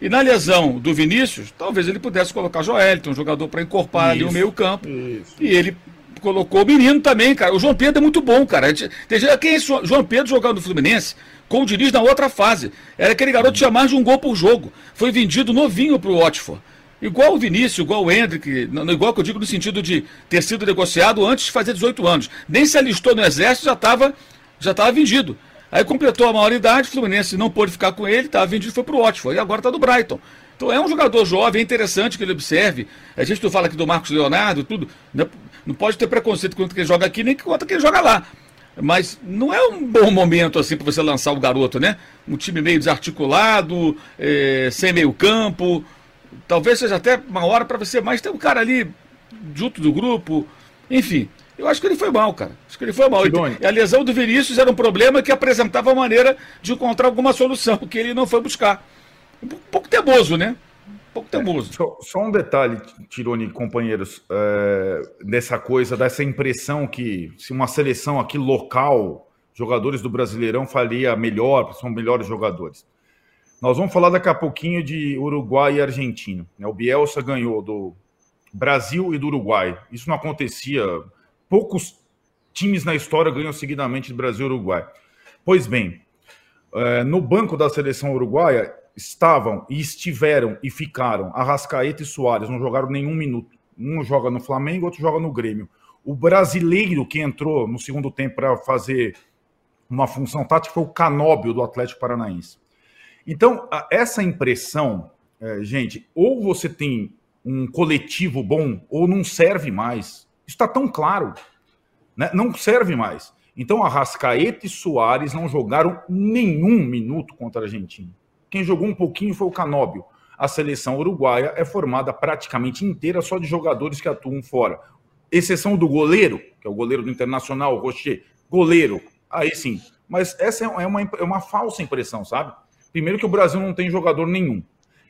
E na lesão do Vinícius, talvez ele pudesse colocar Joelton, um jogador para encorpar ali o meio campo. Isso. E ele colocou o menino também, cara. O João Pedro é muito bom, cara. Tem quem é João Pedro jogando no Fluminense com o Diniz na outra fase. Era aquele garoto que tinha mais de um gol por jogo. Foi vendido novinho para o Watford. Igual o Vinícius, igual o Hendrick, igual que eu digo no sentido de ter sido negociado antes de fazer 18 anos. Nem se alistou no Exército, já estava já tava vendido. Aí completou a maioridade, o Fluminense não pôde ficar com ele, estava vendido foi para o Watford. E agora está no Brighton. Então é um jogador jovem, é interessante que ele observe. A gente tu fala aqui do Marcos Leonardo, tudo. Não pode ter preconceito contra quem joga aqui, nem contra quem joga lá. Mas não é um bom momento assim para você lançar o garoto, né? Um time meio desarticulado, é, sem meio campo. Talvez seja até uma hora para você mais ter um cara ali junto do grupo. Enfim, eu acho que ele foi mal, cara. Acho que ele foi mal. E a lesão do Vinícius era um problema que apresentava maneira de encontrar alguma solução, que ele não foi buscar. Um pouco teimoso, né? pouco teimoso. É, só, só, um detalhe, Tironi, companheiros, é, dessa coisa, dessa impressão que se uma seleção aqui local, jogadores do Brasileirão faria melhor, são melhores jogadores. Nós vamos falar daqui a pouquinho de Uruguai e Argentina. Né? O Bielsa ganhou do Brasil e do Uruguai. Isso não acontecia. Poucos times na história ganham seguidamente de Brasil e Uruguai. Pois bem, é, no banco da seleção uruguaia estavam e estiveram e ficaram Arrascaeta e Soares, não jogaram nenhum minuto. Um joga no Flamengo, outro joga no Grêmio. O brasileiro que entrou no segundo tempo para fazer uma função tática foi o Canóbio do Atlético Paranaense. Então, essa impressão, é, gente, ou você tem um coletivo bom ou não serve mais. Está tão claro. Né? Não serve mais. Então, Arrascaeta e Soares não jogaram nenhum minuto contra a Argentina. Quem jogou um pouquinho foi o Canóbio. A seleção uruguaia é formada praticamente inteira só de jogadores que atuam fora. Exceção do goleiro, que é o goleiro do Internacional, Rocher. Goleiro, aí sim. Mas essa é uma, é uma falsa impressão, sabe? Primeiro que o Brasil não tem jogador nenhum.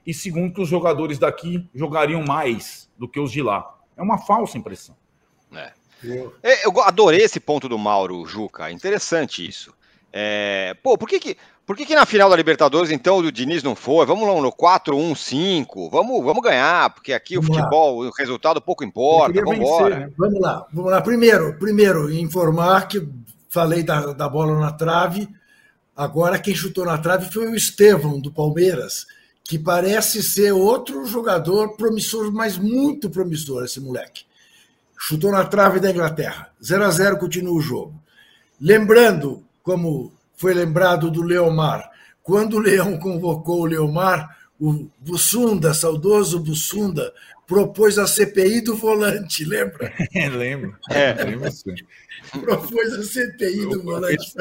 E segundo que os jogadores daqui jogariam mais do que os de lá. É uma falsa impressão. É. é eu adorei esse ponto do Mauro Juca. Interessante isso. É, pô, por que que, por que que na final da Libertadores, então, o Diniz não foi? Vamos lá no 4-1-5, vamos, vamos ganhar, porque aqui vamos o futebol, lá. o resultado pouco importa, vamos embora. Né? Vamos lá, vamos lá. Primeiro, primeiro, informar que falei da, da bola na trave, agora quem chutou na trave foi o Estevão, do Palmeiras, que parece ser outro jogador promissor, mas muito promissor, esse moleque. Chutou na trave da Inglaterra. 0 a 0 continua o jogo. Lembrando como foi lembrado do Leomar. Quando o Leão convocou o Leomar, o Bussunda, saudoso Bussunda, propôs a CPI do volante, lembra? lembro. É, lembro sim. Propôs a CPI do volante.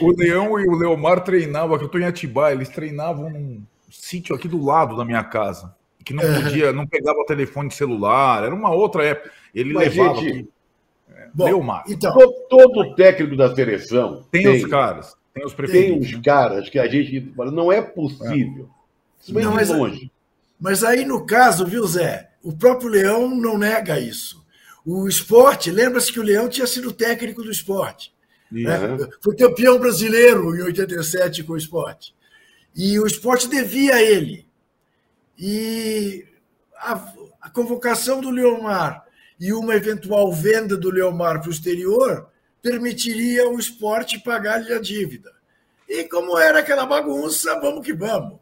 O Leão e o Leomar treinavam, que eu estou em Atibaia, eles treinavam num sítio aqui do lado da minha casa, que não podia, não pegava o telefone celular, era uma outra época. Ele Mas, levava. Gente, Bom, Neumar. Então, todo técnico da seleção tem, tem os caras, tem os prefeitos. Tem os caras que a gente fala, não é possível. É. Isso não, mas, longe. Mas aí, no caso, viu, Zé? O próprio Leão não nega isso. O esporte, lembra-se que o Leão tinha sido técnico do esporte. Né? Foi campeão brasileiro em 87 com o esporte. E o esporte devia a ele. E a, a convocação do Leomar e uma eventual venda do Leomar para o exterior permitiria o esporte pagar-lhe a dívida. E como era aquela bagunça, vamos que vamos.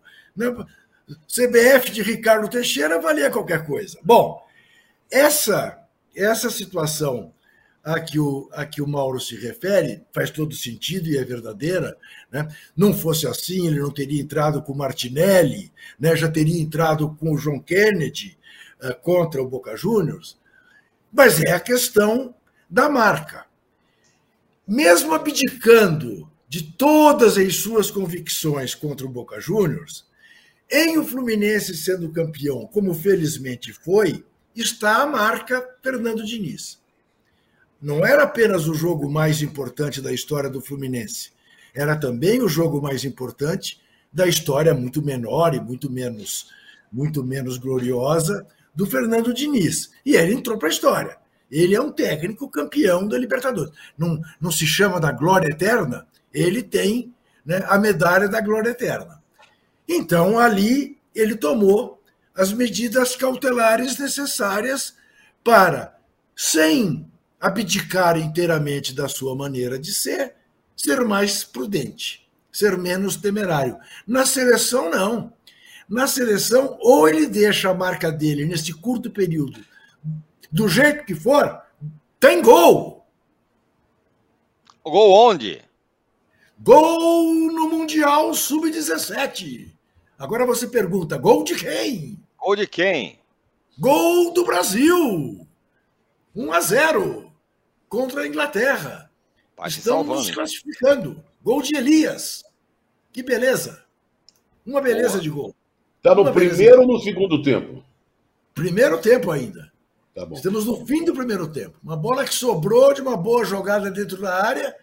CBF de Ricardo Teixeira valia qualquer coisa. Bom, essa, essa situação a que, o, a que o Mauro se refere faz todo sentido e é verdadeira. Né? Não fosse assim, ele não teria entrado com o Martinelli, né? já teria entrado com o John Kennedy uh, contra o Boca Juniors mas é a questão da marca. Mesmo abdicando de todas as suas convicções contra o Boca Juniors, em o Fluminense sendo campeão, como felizmente foi, está a marca Fernando Diniz. Não era apenas o jogo mais importante da história do Fluminense, era também o jogo mais importante da história muito menor e muito menos muito menos gloriosa do Fernando Diniz. E ele entrou para a história. Ele é um técnico campeão da Libertadores. Não, não se chama da glória eterna, ele tem né, a medalha da glória eterna. Então, ali, ele tomou as medidas cautelares necessárias para, sem abdicar inteiramente da sua maneira de ser, ser mais prudente, ser menos temerário. Na seleção, não. Na seleção, ou ele deixa a marca dele nesse curto período do jeito que for, tem gol. Gol onde? Gol no Mundial Sub-17. Agora você pergunta: gol de quem? Gol de quem? Gol do Brasil. 1 a 0 contra a Inglaterra. Vai Estamos nos classificando. Gol de Elias. Que beleza. Uma beleza Boa. de gol. Está no primeiro ou no segundo tempo? Primeiro tempo ainda. Tá Estamos no fim do primeiro tempo. Uma bola que sobrou de uma boa jogada dentro da área,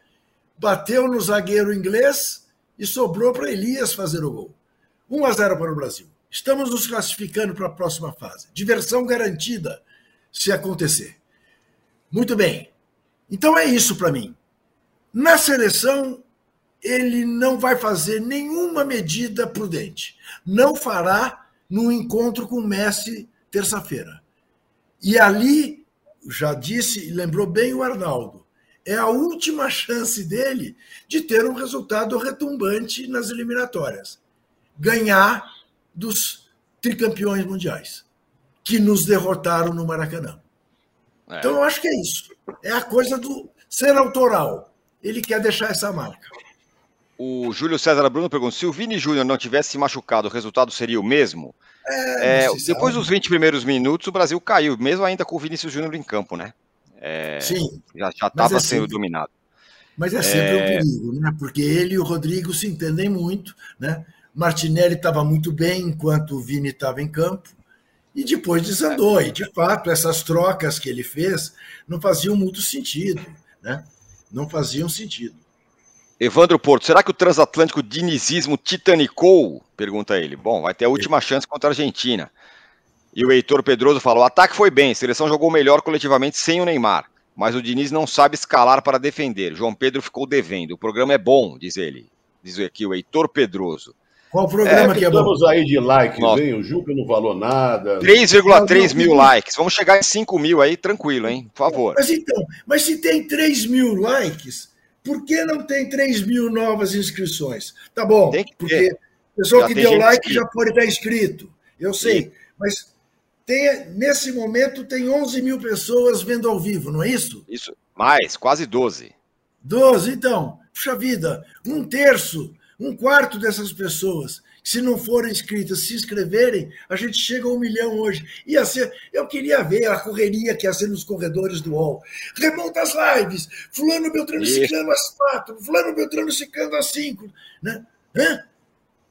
bateu no zagueiro inglês e sobrou para Elias fazer o gol. 1 a 0 para o Brasil. Estamos nos classificando para a próxima fase. Diversão garantida se acontecer. Muito bem. Então é isso para mim. Na seleção, ele não vai fazer nenhuma medida prudente. Não fará no encontro com o Messi terça-feira. E ali, já disse e lembrou bem o Arnaldo, é a última chance dele de ter um resultado retumbante nas eliminatórias. Ganhar dos tricampeões mundiais, que nos derrotaram no Maracanã. É. Então eu acho que é isso. É a coisa do ser autoral. Ele quer deixar essa marca. O Júlio César Bruno pergunta: se o Vini Júnior não tivesse se machucado, o resultado seria o mesmo? É, é, depois dos 20 primeiros minutos, o Brasil caiu, mesmo ainda com o Vinícius Júnior em campo, né? É, Sim. Já estava é sendo sempre, dominado. Mas é sempre um é. perigo, né? Porque ele e o Rodrigo se entendem muito, né? Martinelli estava muito bem enquanto o Vini estava em campo e depois desandou. E, de fato, essas trocas que ele fez não faziam muito sentido, né? Não faziam sentido. Evandro Porto, será que o transatlântico dinizismo titanicou? Pergunta ele. Bom, vai ter a última chance contra a Argentina. E o Heitor Pedroso falou: o ataque foi bem, a seleção jogou melhor coletivamente sem o Neymar, mas o Diniz não sabe escalar para defender. João Pedro ficou devendo. O programa é bom, diz ele. Diz aqui o Heitor Pedroso. Qual programa é, que é bom? Estamos aí de likes, Nossa. hein? O Juca não falou nada. 3,3 mil likes. Vamos chegar em 5 mil aí, tranquilo, hein? Por favor. Mas então, mas se tem 3 mil likes, por que não tem 3 mil novas inscrições? Tá bom, porque a pessoa já que deu like inscrito. já pode estar inscrito. Eu sei, Sim. mas tem, nesse momento tem 11 mil pessoas vendo ao vivo, não é isso? Isso, mais, quase 12. 12, então. Puxa vida, um terço, um quarto dessas pessoas se não forem inscritas, se inscreverem, a gente chega a um milhão hoje. Ia ser, eu queria ver a correria que ia ser nos corredores do UOL. Remonta as lives, fulano Beltrano ciclando às quatro, fulano Beltrano ciclando às cinco. Né? Hã?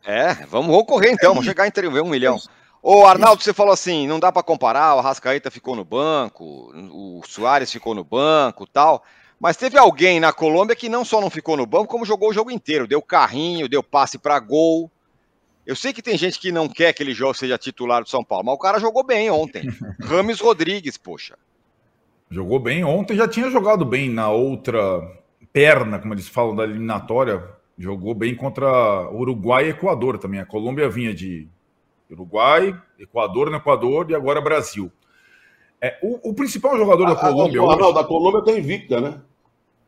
É, vamos, vamos correr então, vamos chegar em um milhão. Ô, Arnaldo, você falou assim, não dá para comparar, o Arrascaeta ficou no banco, o Soares ficou no banco tal. Mas teve alguém na Colômbia que não só não ficou no banco, como jogou o jogo inteiro. Deu carrinho, deu passe para gol. Eu sei que tem gente que não quer que ele jogo seja titular do São Paulo, mas o cara jogou bem ontem. Rames Rodrigues, poxa. Jogou bem ontem, já tinha jogado bem na outra perna, como eles falam, da eliminatória. Jogou bem contra Uruguai e Equador também. A Colômbia vinha de Uruguai, Equador no Equador e agora Brasil. É, o, o principal jogador a, da Colômbia. A, a, hoje... da Colômbia está invicta, né?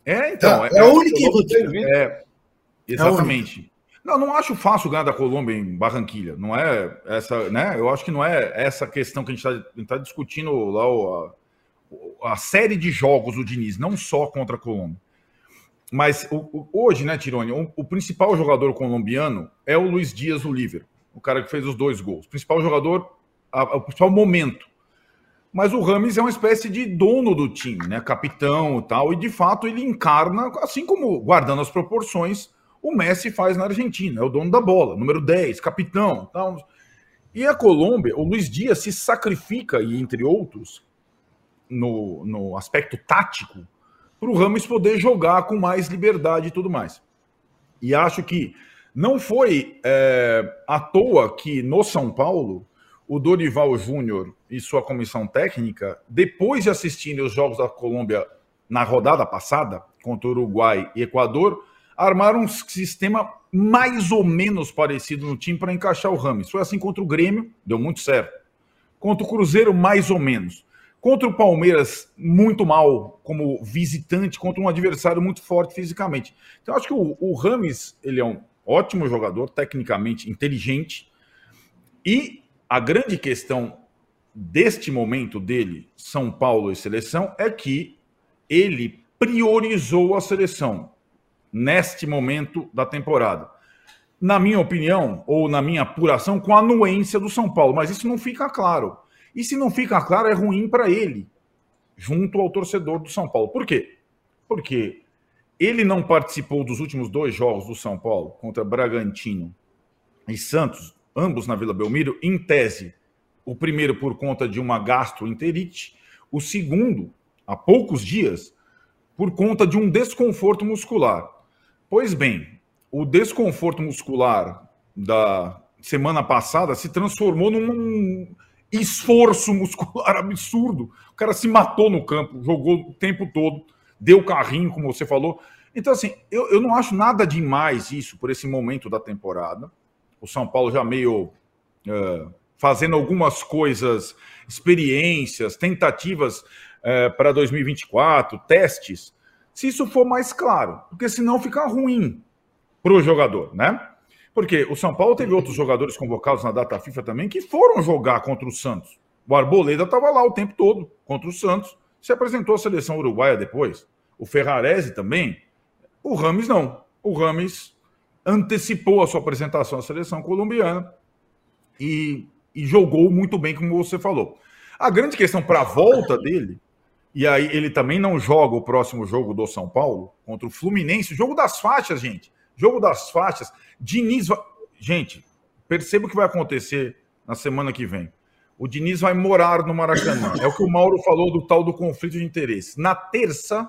É, então. É, é, é a única invicta. É, exatamente. Não, não acho fácil ganhar da Colômbia em Barranquilha. Não é essa, né? Eu acho que não é essa questão que a gente está tá discutindo lá a, a, série de jogos do Diniz, não só contra a Colômbia. Mas o, o, hoje, né, Tironi, o, o, principal jogador colombiano é o Luiz Dias Oliver, o cara que fez os dois gols. O principal jogador, a, o principal momento. Mas o Rames é uma espécie de dono do time, né? Capitão e tal, e de fato ele encarna, assim como guardando as proporções o Messi faz na Argentina, é o dono da bola, número 10, capitão. Tal. E a Colômbia, o Luiz Dias se sacrifica, e entre outros, no, no aspecto tático, para o Ramos poder jogar com mais liberdade e tudo mais. E acho que não foi é, à toa que no São Paulo o Dorival Júnior e sua comissão técnica, depois de assistirem os jogos da Colômbia na rodada passada, contra Uruguai e Equador, armaram um sistema mais ou menos parecido no time para encaixar o Rames. Foi assim contra o Grêmio, deu muito certo. Contra o Cruzeiro, mais ou menos. Contra o Palmeiras, muito mal, como visitante, contra um adversário muito forte fisicamente. Então, acho que o, o ele é um ótimo jogador, tecnicamente inteligente. E a grande questão deste momento dele, São Paulo e seleção, é que ele priorizou a seleção neste momento da temporada. Na minha opinião, ou na minha apuração, com a anuência do São Paulo, mas isso não fica claro. E se não fica claro, é ruim para ele, junto ao torcedor do São Paulo. Por quê? Porque ele não participou dos últimos dois jogos do São Paulo, contra Bragantino e Santos, ambos na Vila Belmiro, em tese. O primeiro por conta de uma gastroenterite, o segundo, há poucos dias, por conta de um desconforto muscular. Pois bem, o desconforto muscular da semana passada se transformou num esforço muscular absurdo. O cara se matou no campo, jogou o tempo todo, deu carrinho, como você falou. Então, assim, eu, eu não acho nada demais isso por esse momento da temporada. O São Paulo já meio uh, fazendo algumas coisas, experiências, tentativas uh, para 2024, testes se isso for mais claro, porque senão fica ruim para o jogador, né? Porque o São Paulo teve outros jogadores convocados na data FIFA também que foram jogar contra o Santos. O Arboleda estava lá o tempo todo contra o Santos, se apresentou à seleção uruguaia depois. O Ferrarese também. O Rames não. O Rames antecipou a sua apresentação à seleção colombiana e, e jogou muito bem, como você falou. A grande questão para a volta dele e aí ele também não joga o próximo jogo do São Paulo contra o Fluminense. Jogo das faixas, gente. Jogo das faixas. Diniz vai... Gente, perceba o que vai acontecer na semana que vem. O Diniz vai morar no Maracanã. É o que o Mauro falou do tal do conflito de interesse. Na terça,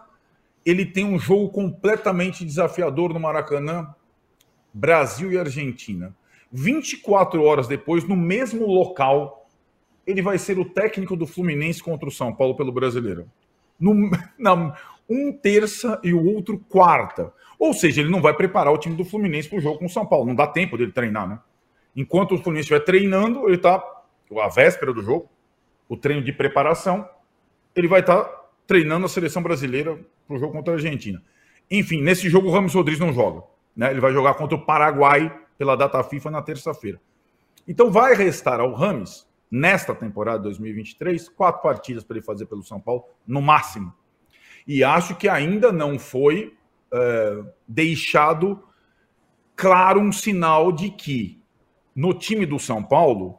ele tem um jogo completamente desafiador no Maracanã, Brasil e Argentina. 24 horas depois, no mesmo local, ele vai ser o técnico do Fluminense contra o São Paulo pelo Brasileiro no, na, um terça e o outro quarta. Ou seja, ele não vai preparar o time do Fluminense para o jogo com o São Paulo. Não dá tempo dele treinar, né? Enquanto o Fluminense estiver treinando, ele está. A véspera do jogo, o treino de preparação, ele vai estar tá treinando a seleção brasileira para o jogo contra a Argentina. Enfim, nesse jogo o Ramos Rodrigues não joga. Né? Ele vai jogar contra o Paraguai pela data FIFA na terça-feira. Então vai restar ao Rames nesta temporada 2023, quatro partidas para ele fazer pelo São Paulo, no máximo. E acho que ainda não foi é, deixado claro um sinal de que no time do São Paulo,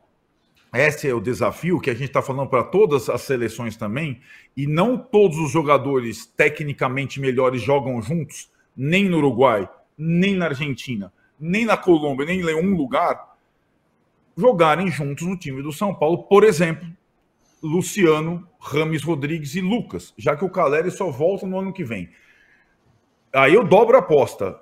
esse é o desafio que a gente está falando para todas as seleções também, e não todos os jogadores tecnicamente melhores jogam juntos, nem no Uruguai, nem na Argentina, nem na Colômbia, nem em nenhum lugar jogarem juntos no time do São Paulo, por exemplo, Luciano, Rames Rodrigues e Lucas, já que o Caleri só volta no ano que vem. Aí eu dobro a aposta.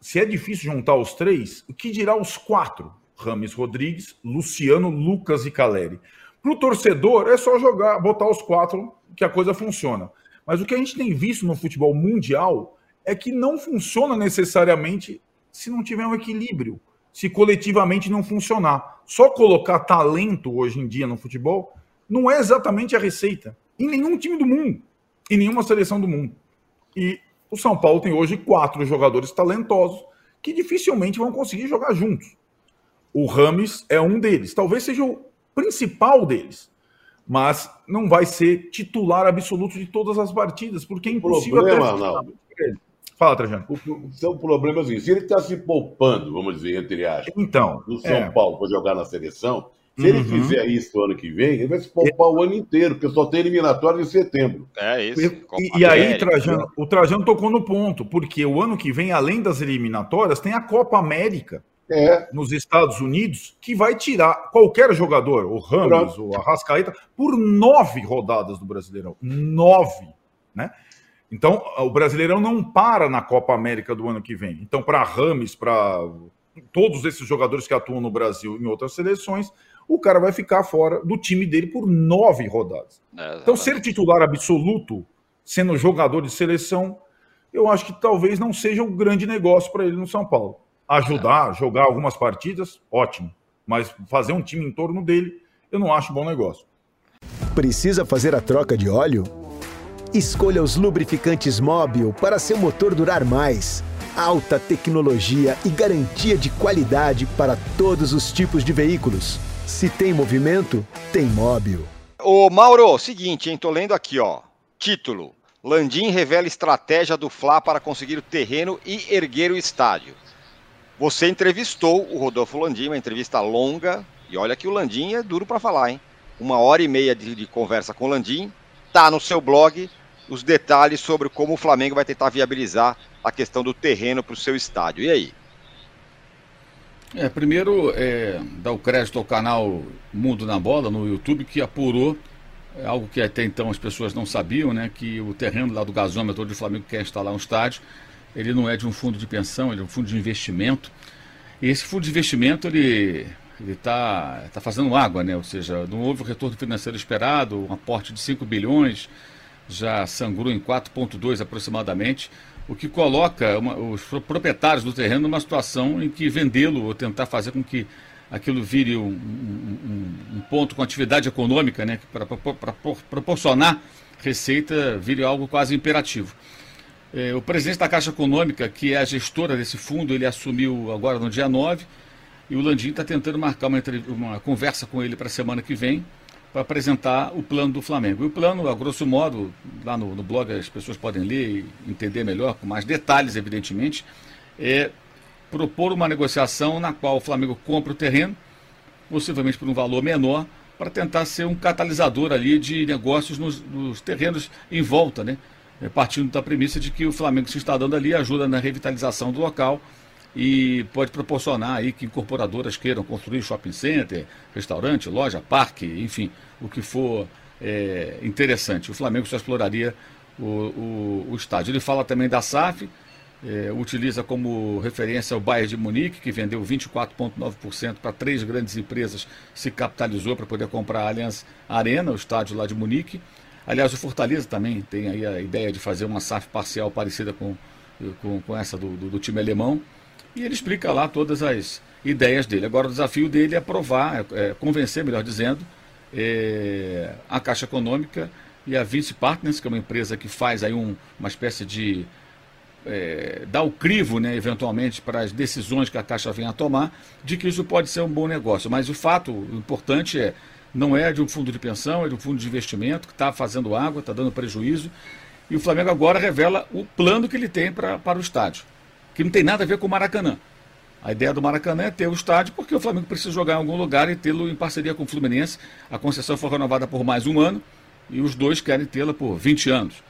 Se é difícil juntar os três, o que dirá os quatro? Rames Rodrigues, Luciano, Lucas e Caleri. Para o torcedor, é só jogar, botar os quatro, que a coisa funciona. Mas o que a gente tem visto no futebol mundial é que não funciona necessariamente se não tiver um equilíbrio se coletivamente não funcionar. Só colocar talento hoje em dia no futebol não é exatamente a receita. Em nenhum time do mundo. Em nenhuma seleção do mundo. E o São Paulo tem hoje quatro jogadores talentosos que dificilmente vão conseguir jogar juntos. O Rames é um deles. Talvez seja o principal deles. Mas não vai ser titular absoluto de todas as partidas, porque é impossível. Problema, não. Fala, Trajano. O seu problema é assim, se ele está se poupando, vamos dizer, entre aspas, então, do São é. Paulo para jogar na seleção, Se ele uhum. fizer isso ano que vem, ele vai se poupar o ano inteiro, porque só tem eliminatório em setembro. É isso. E, e aí, Trajano, o Trajano tocou no ponto, porque o ano que vem, além das eliminatórias, tem a Copa América é. nos Estados Unidos, que vai tirar qualquer jogador, o Ramos, o Arrascaeta, por nove rodadas do Brasileirão. Nove. Né? Então, o Brasileirão não para na Copa América do ano que vem. Então, para Rames, para todos esses jogadores que atuam no Brasil em outras seleções, o cara vai ficar fora do time dele por nove rodadas. É, então, ser titular absoluto, sendo jogador de seleção, eu acho que talvez não seja um grande negócio para ele no São Paulo. Ajudar, é. jogar algumas partidas, ótimo. Mas fazer um time em torno dele, eu não acho bom negócio. Precisa fazer a troca de óleo? Escolha os lubrificantes Móbil para seu motor durar mais. Alta tecnologia e garantia de qualidade para todos os tipos de veículos. Se tem movimento, tem móvel. Ô Mauro, seguinte, hein? Tô lendo aqui, ó. Título: Landim revela estratégia do Fla para conseguir o terreno e erguer o estádio. Você entrevistou o Rodolfo Landim, uma entrevista longa, e olha que o Landim é duro para falar, hein? Uma hora e meia de, de conversa com o Landim, tá no seu blog os detalhes sobre como o Flamengo vai tentar viabilizar a questão do terreno para o seu estádio. E aí? É, primeiro, é, dar o crédito ao canal Mundo na Bola no YouTube, que apurou é, algo que até então as pessoas não sabiam, né? Que o terreno lá do gasômetro onde o Flamengo quer instalar um estádio, ele não é de um fundo de pensão, ele é um fundo de investimento. E esse fundo de investimento, ele está tá fazendo água, né? ou seja, não houve o retorno financeiro esperado, um aporte de 5 bilhões, já sangrou em 4,2 aproximadamente o que coloca uma, os proprietários do terreno numa situação em que vendê-lo ou tentar fazer com que aquilo vire um, um, um ponto com atividade econômica, né, para proporcionar receita, vire algo quase imperativo. É, o presidente da Caixa Econômica, que é a gestora desse fundo, ele assumiu agora no dia 9, e o Landim está tentando marcar uma, uma conversa com ele para a semana que vem, para apresentar o plano do Flamengo. E o plano, a grosso modo, lá no, no, blog as pessoas podem ler e entender melhor, com mais detalhes, evidentemente, é propor uma negociação na qual o Flamengo compra o terreno, possivelmente por um valor menor, para tentar ser um catalisador ali de negócios nos, nos terrenos em volta, né? É, partindo da premissa de que o Flamengo se está dando ali ajuda na revitalização do local e pode proporcionar aí que incorporadoras queiram construir shopping center, restaurante, loja, parque, enfim, o que for é, interessante. O Flamengo só exploraria o, o, o, estádio. Ele fala também da SAF, é, utiliza como referência o Bayern de Munique, que vendeu 24,9% para três grandes empresas, se capitalizou para poder comprar a Allianz Arena, o estádio lá de Munique. Aliás, o Fortaleza também tem aí a ideia de fazer uma SAF parcial parecida com, com, com essa do, do, do time alemão. E ele explica lá todas as ideias dele. Agora, o desafio dele é provar, é, é convencer, melhor dizendo, é, a Caixa Econômica e a Vinci Partners, que é uma empresa que faz aí um, uma espécie de. É, dá o crivo, né, eventualmente, para as decisões que a Caixa venha a tomar, de que isso pode ser um bom negócio. Mas o fato importante é, não é de um fundo de pensão, é de um fundo de investimento que está fazendo água, está dando prejuízo. E o Flamengo agora revela o plano que ele tem pra, para o estádio que não tem nada a ver com o Maracanã. A ideia do Maracanã é ter o estádio, porque o Flamengo precisa jogar em algum lugar e tê-lo em parceria com o Fluminense. A concessão foi renovada por mais um ano e os dois querem tê-la por 20 anos.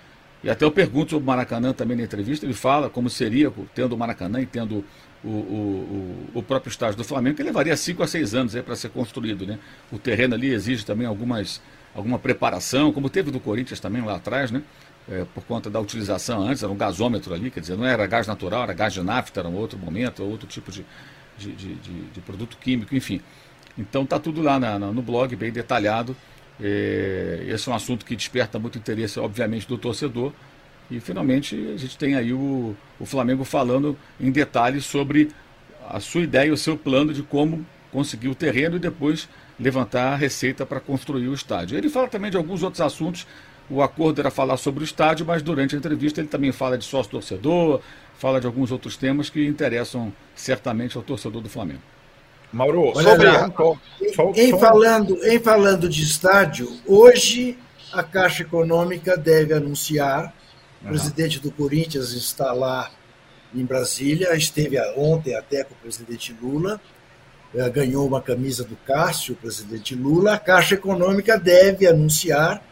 E até eu pergunto sobre o Maracanã também na entrevista, ele fala como seria, tendo o Maracanã e tendo o, o, o, próprio estádio do Flamengo, que levaria 5 a 6 anos para ser construído. Né? O terreno ali exige também algumas, alguma preparação, como teve do Corinthians também lá atrás, né? É, por conta da utilização antes, era um gasômetro ali, quer dizer, não era gás natural, era gás de nafta, era um outro momento, outro tipo de, de, de, de, produto químico, enfim. Então está tudo lá na, na, no blog, bem detalhado. É, esse é um assunto que desperta muito interesse, obviamente, do torcedor. E finalmente a gente tem aí o, o Flamengo falando em detalhes sobre a sua ideia, o seu plano de como conseguir o terreno e depois levantar a receita para construir o estádio. Ele fala também de alguns outros assuntos o acordo era falar sobre o estádio, mas durante a entrevista ele também fala de sócio-torcedor, fala de alguns outros temas que interessam certamente ao torcedor do Flamengo. Mauro, sobre... em, falando, em falando de estádio, hoje a Caixa Econômica deve anunciar, o presidente do Corinthians está lá em Brasília, esteve ontem até com o presidente Lula, eh, ganhou uma camisa do Cássio, o presidente Lula, a Caixa Econômica deve anunciar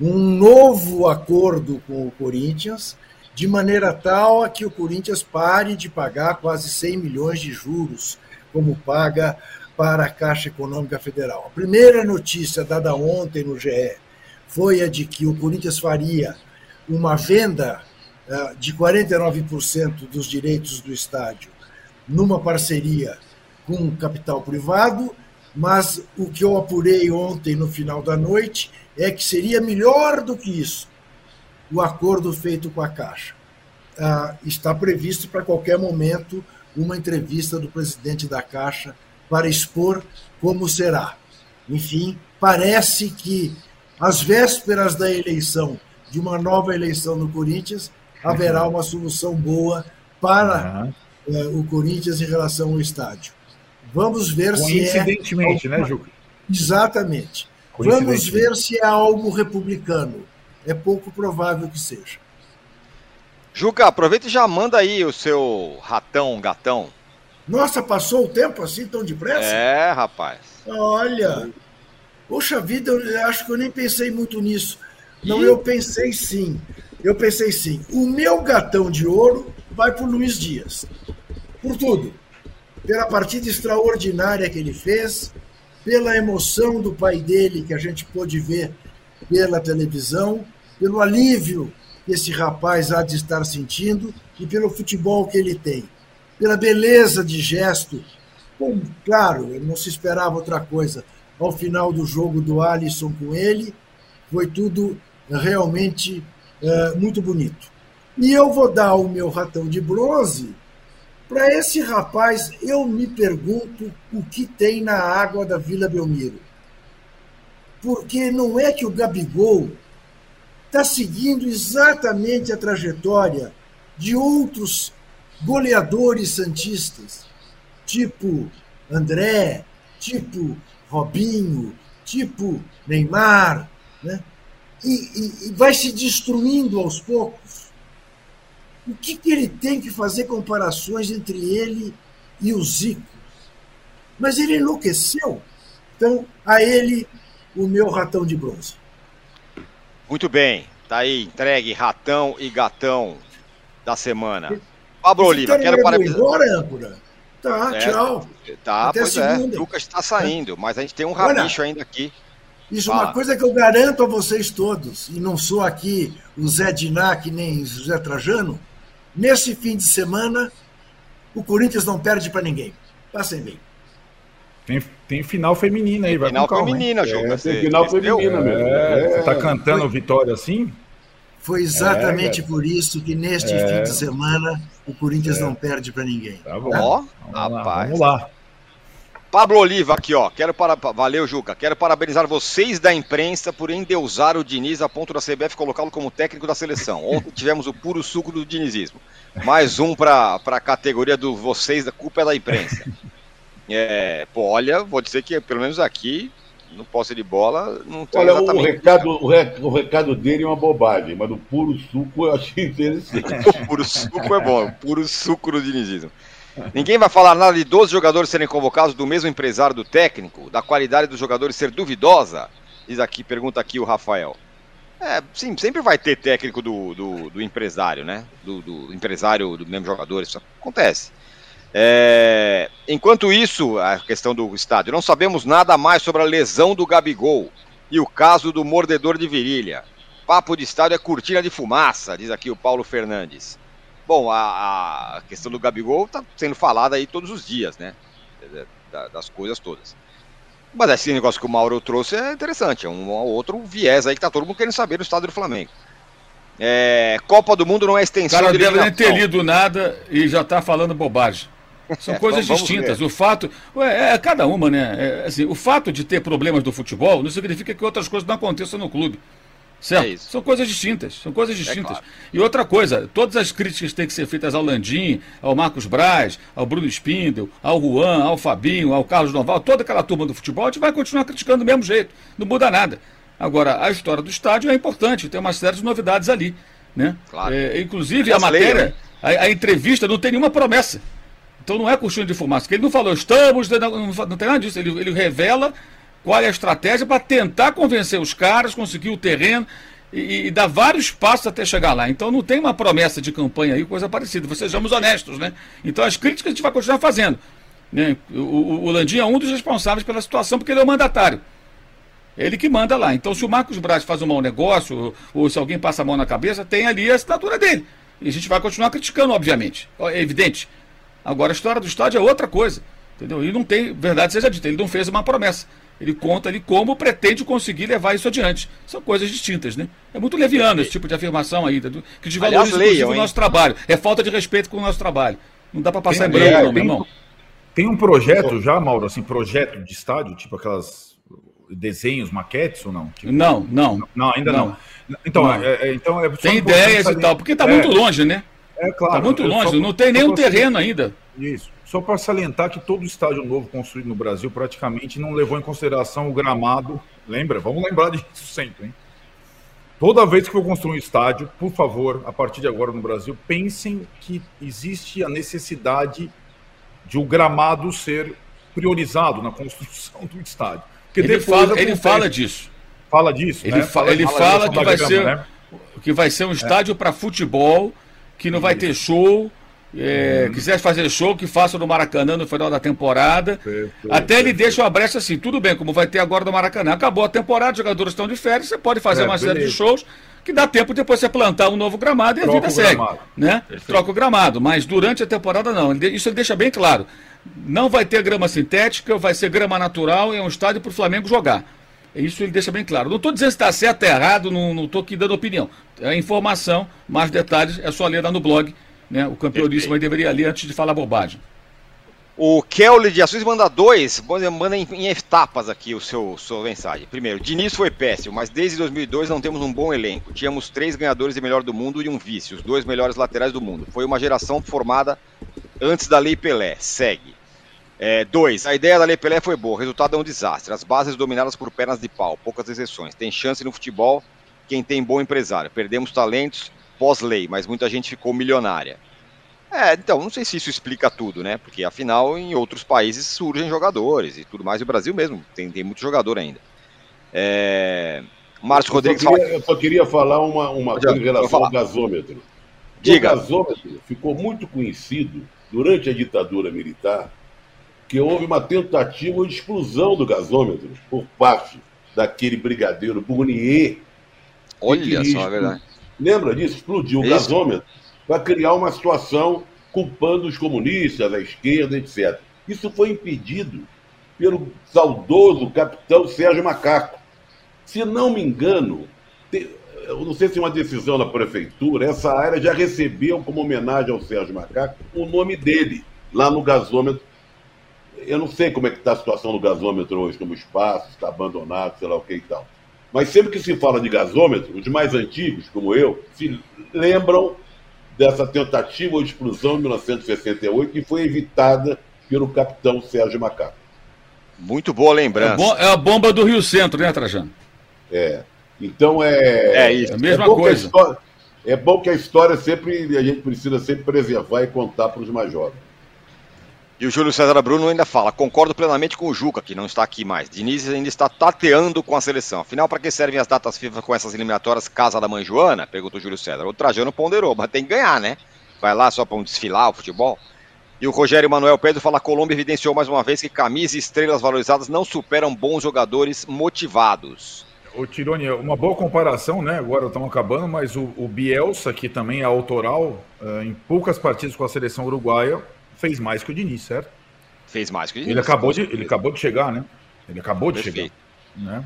um novo acordo com o Corinthians, de maneira tal a que o Corinthians pare de pagar quase 100 milhões de juros, como paga para a Caixa Econômica Federal. A primeira notícia dada ontem no GE foi a de que o Corinthians faria uma venda uh, de 49% dos direitos do estádio numa parceria com capital privado, mas o que eu apurei ontem no final da noite é que seria melhor do que isso o acordo feito com a Caixa. Uh, está previsto para qualquer momento uma entrevista do presidente da Caixa para expor como será. Enfim, parece que às vésperas da eleição, de uma nova eleição no Corinthians, haverá uma solução boa para uhum. o Corinthians em relação ao estádio. Vamos ver se é. Coincidentemente, né, Juca? Exatamente. Vamos ver se é algo republicano. É pouco provável que seja. Juca, aproveita e já manda aí o seu ratão, gatão. Nossa, passou o tempo assim tão depressa? É, rapaz. Olha, poxa vida, eu acho que eu nem pensei muito nisso. Não, eu pensei sim. Eu pensei sim. O meu gatão de ouro vai para o Luiz Dias. Por tudo. Pela partida extraordinária que ele fez, pela emoção do pai dele que a gente pôde ver pela televisão, pelo alívio que esse rapaz há de estar sentindo e pelo futebol que ele tem pela beleza de gesto. Bom, claro, não se esperava outra coisa. Ao final do jogo do Alisson com ele, foi tudo realmente é, muito bonito. E eu vou dar o meu ratão de bronze para esse rapaz. Eu me pergunto o que tem na água da Vila Belmiro. Porque não é que o Gabigol está seguindo exatamente a trajetória de outros goleadores santistas, tipo André, tipo Robinho, tipo Neymar, né? E, e, e, vai se destruindo aos poucos. O que, que ele tem que fazer comparações entre ele e o Zico? Mas ele enlouqueceu. Então, a ele, o meu ratão de bronze. Muito bem. Tá aí, entregue ratão e gatão da semana. Pablo Oliva, quero parabenizar. Embora, âncora? Tá, é, tchau. Tá, Até pois é. Lucas está saindo, mas a gente tem um rabicho ainda aqui. Isso é uma coisa que eu garanto a vocês todos, e não sou aqui o Zé Dinac nem o José Trajano, nesse fim de semana, o Corinthians não perde para ninguém. Passem bem. Tem, tem final feminina aí, vai Final feminina, João. É, tem final feminina mesmo. É, você tá cantando foi, vitória assim? Foi exatamente é, por isso que neste é. fim de semana o Corinthians é. não perde para ninguém. Tá bom. Ó, vamos rapaz. Lá, vamos lá. Pablo Oliva aqui, ó. Quero para... Valeu, Juca. Quero parabenizar vocês da imprensa por endeusar o Diniz a ponto da CBF colocá-lo como técnico da seleção. Ontem tivemos o puro suco do dinizismo. Mais um para a categoria do vocês, da culpa é da imprensa. É, pô, olha, vou dizer que pelo menos aqui, no posse de bola, não tem Olha, o recado, o, rec, o recado dele é uma bobagem, mas do puro suco eu achei interessante. o puro suco é bom, o puro suco do dinizismo. Ninguém vai falar nada de 12 jogadores serem convocados do mesmo empresário do técnico, da qualidade dos jogadores ser duvidosa? Diz aqui, pergunta aqui o Rafael. É, sim, sempre vai ter técnico do, do, do empresário, né? Do, do, empresário do mesmo jogador, isso acontece. É, enquanto isso, a questão do estádio, não sabemos nada mais sobre a lesão do Gabigol e o caso do mordedor de virilha. Papo de estádio é cortina de fumaça, diz aqui o Paulo Fernandes. Bom, a, a questão do Gabigol está sendo falada aí todos os dias, né? Das coisas todas. Mas esse negócio que o Mauro trouxe é interessante, é um outro viés aí que tá todo mundo querendo saber do estado do Flamengo. É, Copa do Mundo não é extensão. O cara deve nem ter lido nada e já tá falando bobagem. São coisas vamos, distintas. o fato. Ué, é cada uma, né? É, assim, o fato de ter problemas do futebol não significa que outras coisas não aconteçam no clube. Certo? É são coisas distintas, são coisas é distintas. É claro. E outra coisa, todas as críticas têm que ser feitas ao Landim, ao Marcos Braz, ao Bruno Spindel, ao Juan, ao Fabinho, ao Carlos Noval, toda aquela turma do futebol, a gente vai continuar criticando do mesmo jeito, não muda nada. Agora, a história do estádio é importante, tem uma série de novidades ali. Né? Claro. É, inclusive, a matéria, a, a entrevista não tem nenhuma promessa. Então não é cortina de fumaça, porque ele não falou, estamos, não, não tem nada disso, ele, ele revela qual é a estratégia para tentar convencer os caras, conseguir o terreno e, e, dar vários passos até chegar lá. Então não tem uma promessa de campanha aí, coisa parecida. Sejamos honestos, né? Então as críticas a gente vai continuar fazendo. Né? O, o, o Landim é um dos responsáveis pela situação, porque ele é o mandatário. Ele que manda lá. Então, se o Marcos Braz faz um mau negócio, ou, ou se alguém passa a mão na cabeça, tem ali a assinatura dele. E a gente vai continuar criticando, obviamente. É evidente. Agora, a história do estádio é outra coisa. Entendeu? E não tem, verdade seja dita, ele não fez uma promessa. Ele conta ali como pretende conseguir levar isso adiante. São coisas distintas, né? É muito leviano esse tipo de afirmação aí, que desvaloriza o nosso trabalho. É falta de respeito com o nosso trabalho. Não dá para passar tem, em branco, não, meu irmão. Tem um projeto já, Mauro, assim, projeto de estádio, tipo aquelas desenhos, maquetes ou não? Tipo, não, não. Não, ainda não. não. Então, não. É, é, então é tem ideias e tal, porque está é, muito longe, né? É claro. Está muito longe, só, não tem nenhum terreno ainda. Isso. Só para salientar que todo estádio novo construído no Brasil praticamente não levou em consideração o gramado. Lembra? Vamos lembrar disso sempre, hein? Toda vez que for construir um estádio, por favor, a partir de agora no Brasil, pensem que existe a necessidade de o gramado ser priorizado na construção do estádio. Porque ele fala, ele fala disso. Fala disso. Ele, né? fala, ele fala, fala que, vai ser, né? que vai ser um estádio é. para futebol, que não vai ter show. É, hum. Quiser fazer show, que faça no Maracanã no final da temporada. Perfeito, Até ele deixa uma brecha assim, tudo bem, como vai ter agora no Maracanã. Acabou a temporada, os jogadores estão de férias, você pode fazer é, uma série de shows que dá tempo depois você plantar um novo gramado e Troca a vida segue. Né? Troca o gramado, mas durante a temporada não. Isso ele deixa bem claro. Não vai ter grama sintética, vai ser grama natural e é um estádio para o Flamengo jogar. Isso ele deixa bem claro. Não estou dizendo se está certo ou errado, não estou aqui dando opinião. É informação, mais detalhes é só ler lá no blog. Né? O campeoníssimo aí deveria ler antes de falar bobagem. O Kelly de Assis manda dois, manda em, em, etapas aqui o seu sua mensagem. Primeiro, Diniz foi péssimo, mas desde 2002 não temos um bom elenco. Tínhamos três ganhadores de melhor do mundo e um vice, os dois melhores laterais do mundo. Foi uma geração formada antes da Lei Pelé. Segue. É, dois, a ideia da Lei Pelé foi boa, o resultado é um desastre. As bases dominadas por pernas de pau, poucas exceções. Tem chance no futebol quem tem bom empresário. Perdemos talentos pós-lei, mas muita gente ficou milionária. É, então, não sei se isso explica tudo, né? Porque afinal, em outros países surgem jogadores e tudo mais, e o Brasil mesmo tem, tem muito jogador ainda. É... Márcio Rodrigues. Eu só queria, eu só queria falar uma, uma coisa em relação ao gasômetro. Diga. O gasômetro ficou muito conhecido durante a ditadura militar que houve uma tentativa de explosão do gasômetro por parte daquele brigadeiro Bournier. Olha só, é verdade. Lembra disso? Explodiu o gasômetro para criar uma situação culpando os comunistas, a esquerda, etc. Isso foi impedido pelo saudoso capitão Sérgio Macaco. Se não me engano, eu não sei se é uma decisão da prefeitura, essa área já recebeu como homenagem ao Sérgio Macaco o nome dele, lá no gasômetro. Eu não sei como é que está a situação do gasômetro hoje, como espaço, está abandonado, sei lá o que e tal. Mas sempre que se fala de gasômetro, os mais antigos, como eu, se lembram dessa tentativa de explosão em 1968 que foi evitada pelo capitão Sérgio Macaco. Muito boa lembrança. É, é, a bomba do Rio Centro, né, Trajano? É. Então é. É isso. É a mesma é coisa. História, é bom que a história sempre. A gente precisa sempre preservar e contar para os mais jovens. E o Júlio César Bruno ainda fala: concordo plenamente com o Juca, que não está aqui mais. Diniz ainda está tateando com a seleção. Afinal, para que servem as datas FIFA com essas eliminatórias Casa da Mãe Joana? Perguntou o Júlio César. O Trajano ponderou, mas tem que ganhar, né? Vai lá só para um desfilar o futebol. E o Rogério Manuel Pedro fala: Colômbia evidenciou mais uma vez que camisas e estrelas valorizadas não superam bons jogadores motivados. O Tironi, uma boa comparação, né? Agora estamos acabando, mas o, o Bielsa, que também é autoral, uh, em poucas partidas com a seleção uruguaia, fez mais que o Diniz, certo? Fez mais que o Diniz. Ele acabou, de, ele acabou de chegar, né? Ele acabou de Perfeito. chegar. Né?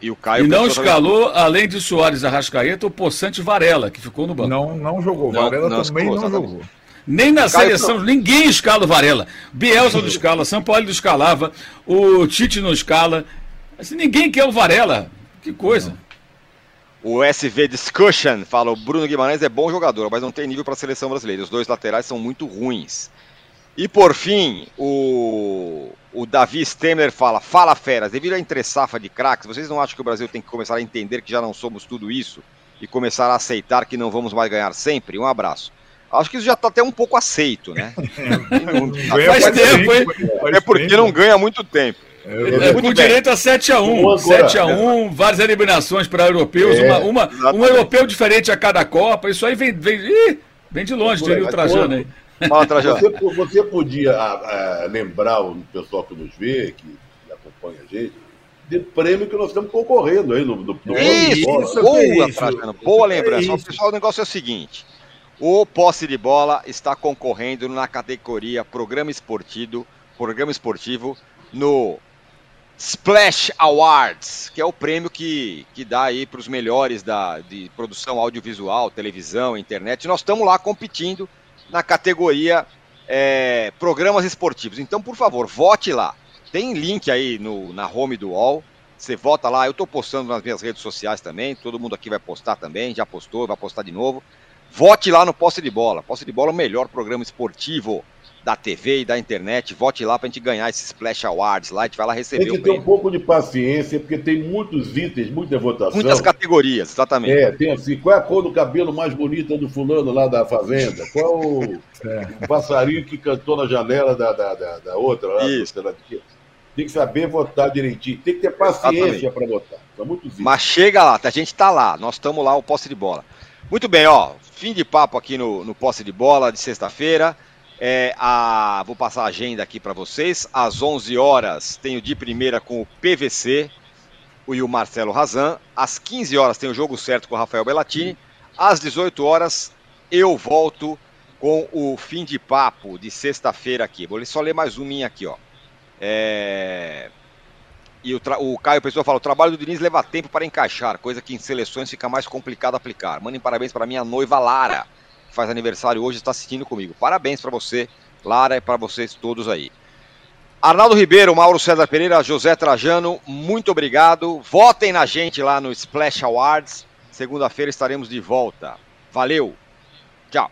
E o Caio. E não escalou, também... além de Soares Arrascaeta, o Poçante Varela, que ficou no banco. Não, não jogou. Não, Varela não também não jogou. Nem na seleção, não. ninguém escala o Varela. Bielsa não escala, São Paulo não escalava, o Tite não escala. Assim, ninguém quer o Varela. Que coisa. O SV Discussion fala: o Bruno Guimarães é bom jogador, mas não tem nível para a seleção brasileira. Os dois laterais são muito ruins. E por fim, o, o Davi Stemmer fala: Fala feras, devido à entre-safa de craques, vocês não acham que o Brasil tem que começar a entender que já não somos tudo isso e começar a aceitar que não vamos mais ganhar sempre? Um abraço. Acho que isso já está até um pouco aceito, né? Ganha faz, faz tempo, hein? É porque não ganha muito tempo. É, é, com bem. direito a 7x1. 7x1, várias eliminações para europeus, é, uma, uma, um europeu diferente a cada Copa. Isso aí vem, vem, ih, vem de longe, diria o Trajano aí. Fala, Trajano. Você, você podia a, a, lembrar o pessoal que nos vê, que acompanha a gente, de prêmio que nós estamos concorrendo aí no, no, no Isso, isso boa, isso. Trajano, boa lembrança. pessoal, o negócio é o seguinte. O Posse de Bola está concorrendo na categoria Programa Esportivo, Programa Esportivo no Splash Awards, que é o prêmio que, que dá aí para os melhores da, de produção audiovisual, televisão, internet. Nós estamos lá competindo na categoria é, programas esportivos. Então, por favor, vote lá. Tem link aí no, na home do UOL. Você vota lá. Eu estou postando nas minhas redes sociais também. Todo mundo aqui vai postar também. Já postou, vai postar de novo. Vote lá no Posse de Bola. Posse de Bola é o melhor programa esportivo da TV e da internet. Vote lá pra gente ganhar esse Splash Awards lá, a gente vai lá receber Tem que ter um pouco de paciência, porque tem muitos itens, muita votação. Muitas categorias, exatamente. É, tem assim, qual é a cor do cabelo mais bonita do fulano lá da fazenda? Qual o, é. o passarinho que cantou na janela da, da, da, da outra? Lá, Isso. Tem que saber votar direitinho, tem que ter paciência para votar. São muitos itens. Mas chega lá, a gente tá lá, nós estamos lá, o posse de bola. Muito bem, ó, fim de papo aqui no, no posse de bola de sexta-feira. É, a, vou passar a agenda aqui para vocês. Às 11 horas tem o de primeira com o PVC e o Marcelo Razan. Às 15 horas tem o jogo certo com o Rafael Bellatini. Às 18 horas eu volto com o fim de papo de sexta-feira aqui. Vou só ler mais um minha aqui, ó. É... E o, o, Caio Pessoa fala: o trabalho do Diniz leva tempo para encaixar, coisa que em seleções fica mais complicado aplicar. Mandem parabéns para minha noiva Lara faz aniversário hoje, está assistindo comigo. Parabéns para você, Lara, e para vocês todos aí. Arnaldo Ribeiro, Mauro César Pereira, José Trajano, muito obrigado. Votem na gente lá no Splash Awards. Segunda-feira estaremos de volta. Valeu. Tchau.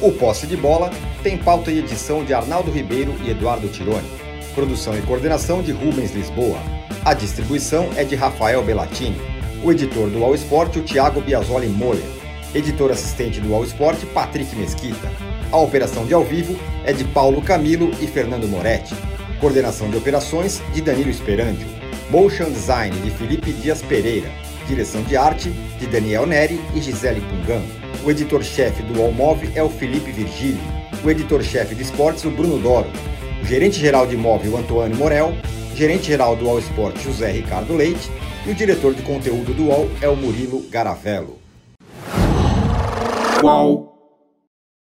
O Posse de Bola tem pauta e edição de Arnaldo Ribeiro e Eduardo Tironi. Produção e coordenação de Rubens Lisboa. A distribuição é de Rafael Bellatini. O editor do All Sport, o Thiago Biasoli Moller. Editor assistente do All Sport, Patrick Mesquita. A operação de ao vivo é de Paulo Camilo e Fernando Moretti. Coordenação de operações de Danilo Esperandio. Motion Design de Felipe Dias Pereira. Direção de arte de Daniel Neri e Gisele Pungan. O editor-chefe do Allmove é o Felipe Virgílio. O editor-chefe de esportes, o Bruno Doro gerente-geral de imóvel Antônio Morel, gerente-geral do All Sport José Ricardo Leite e o diretor de conteúdo do UOL é o Murilo Garavello. Qual?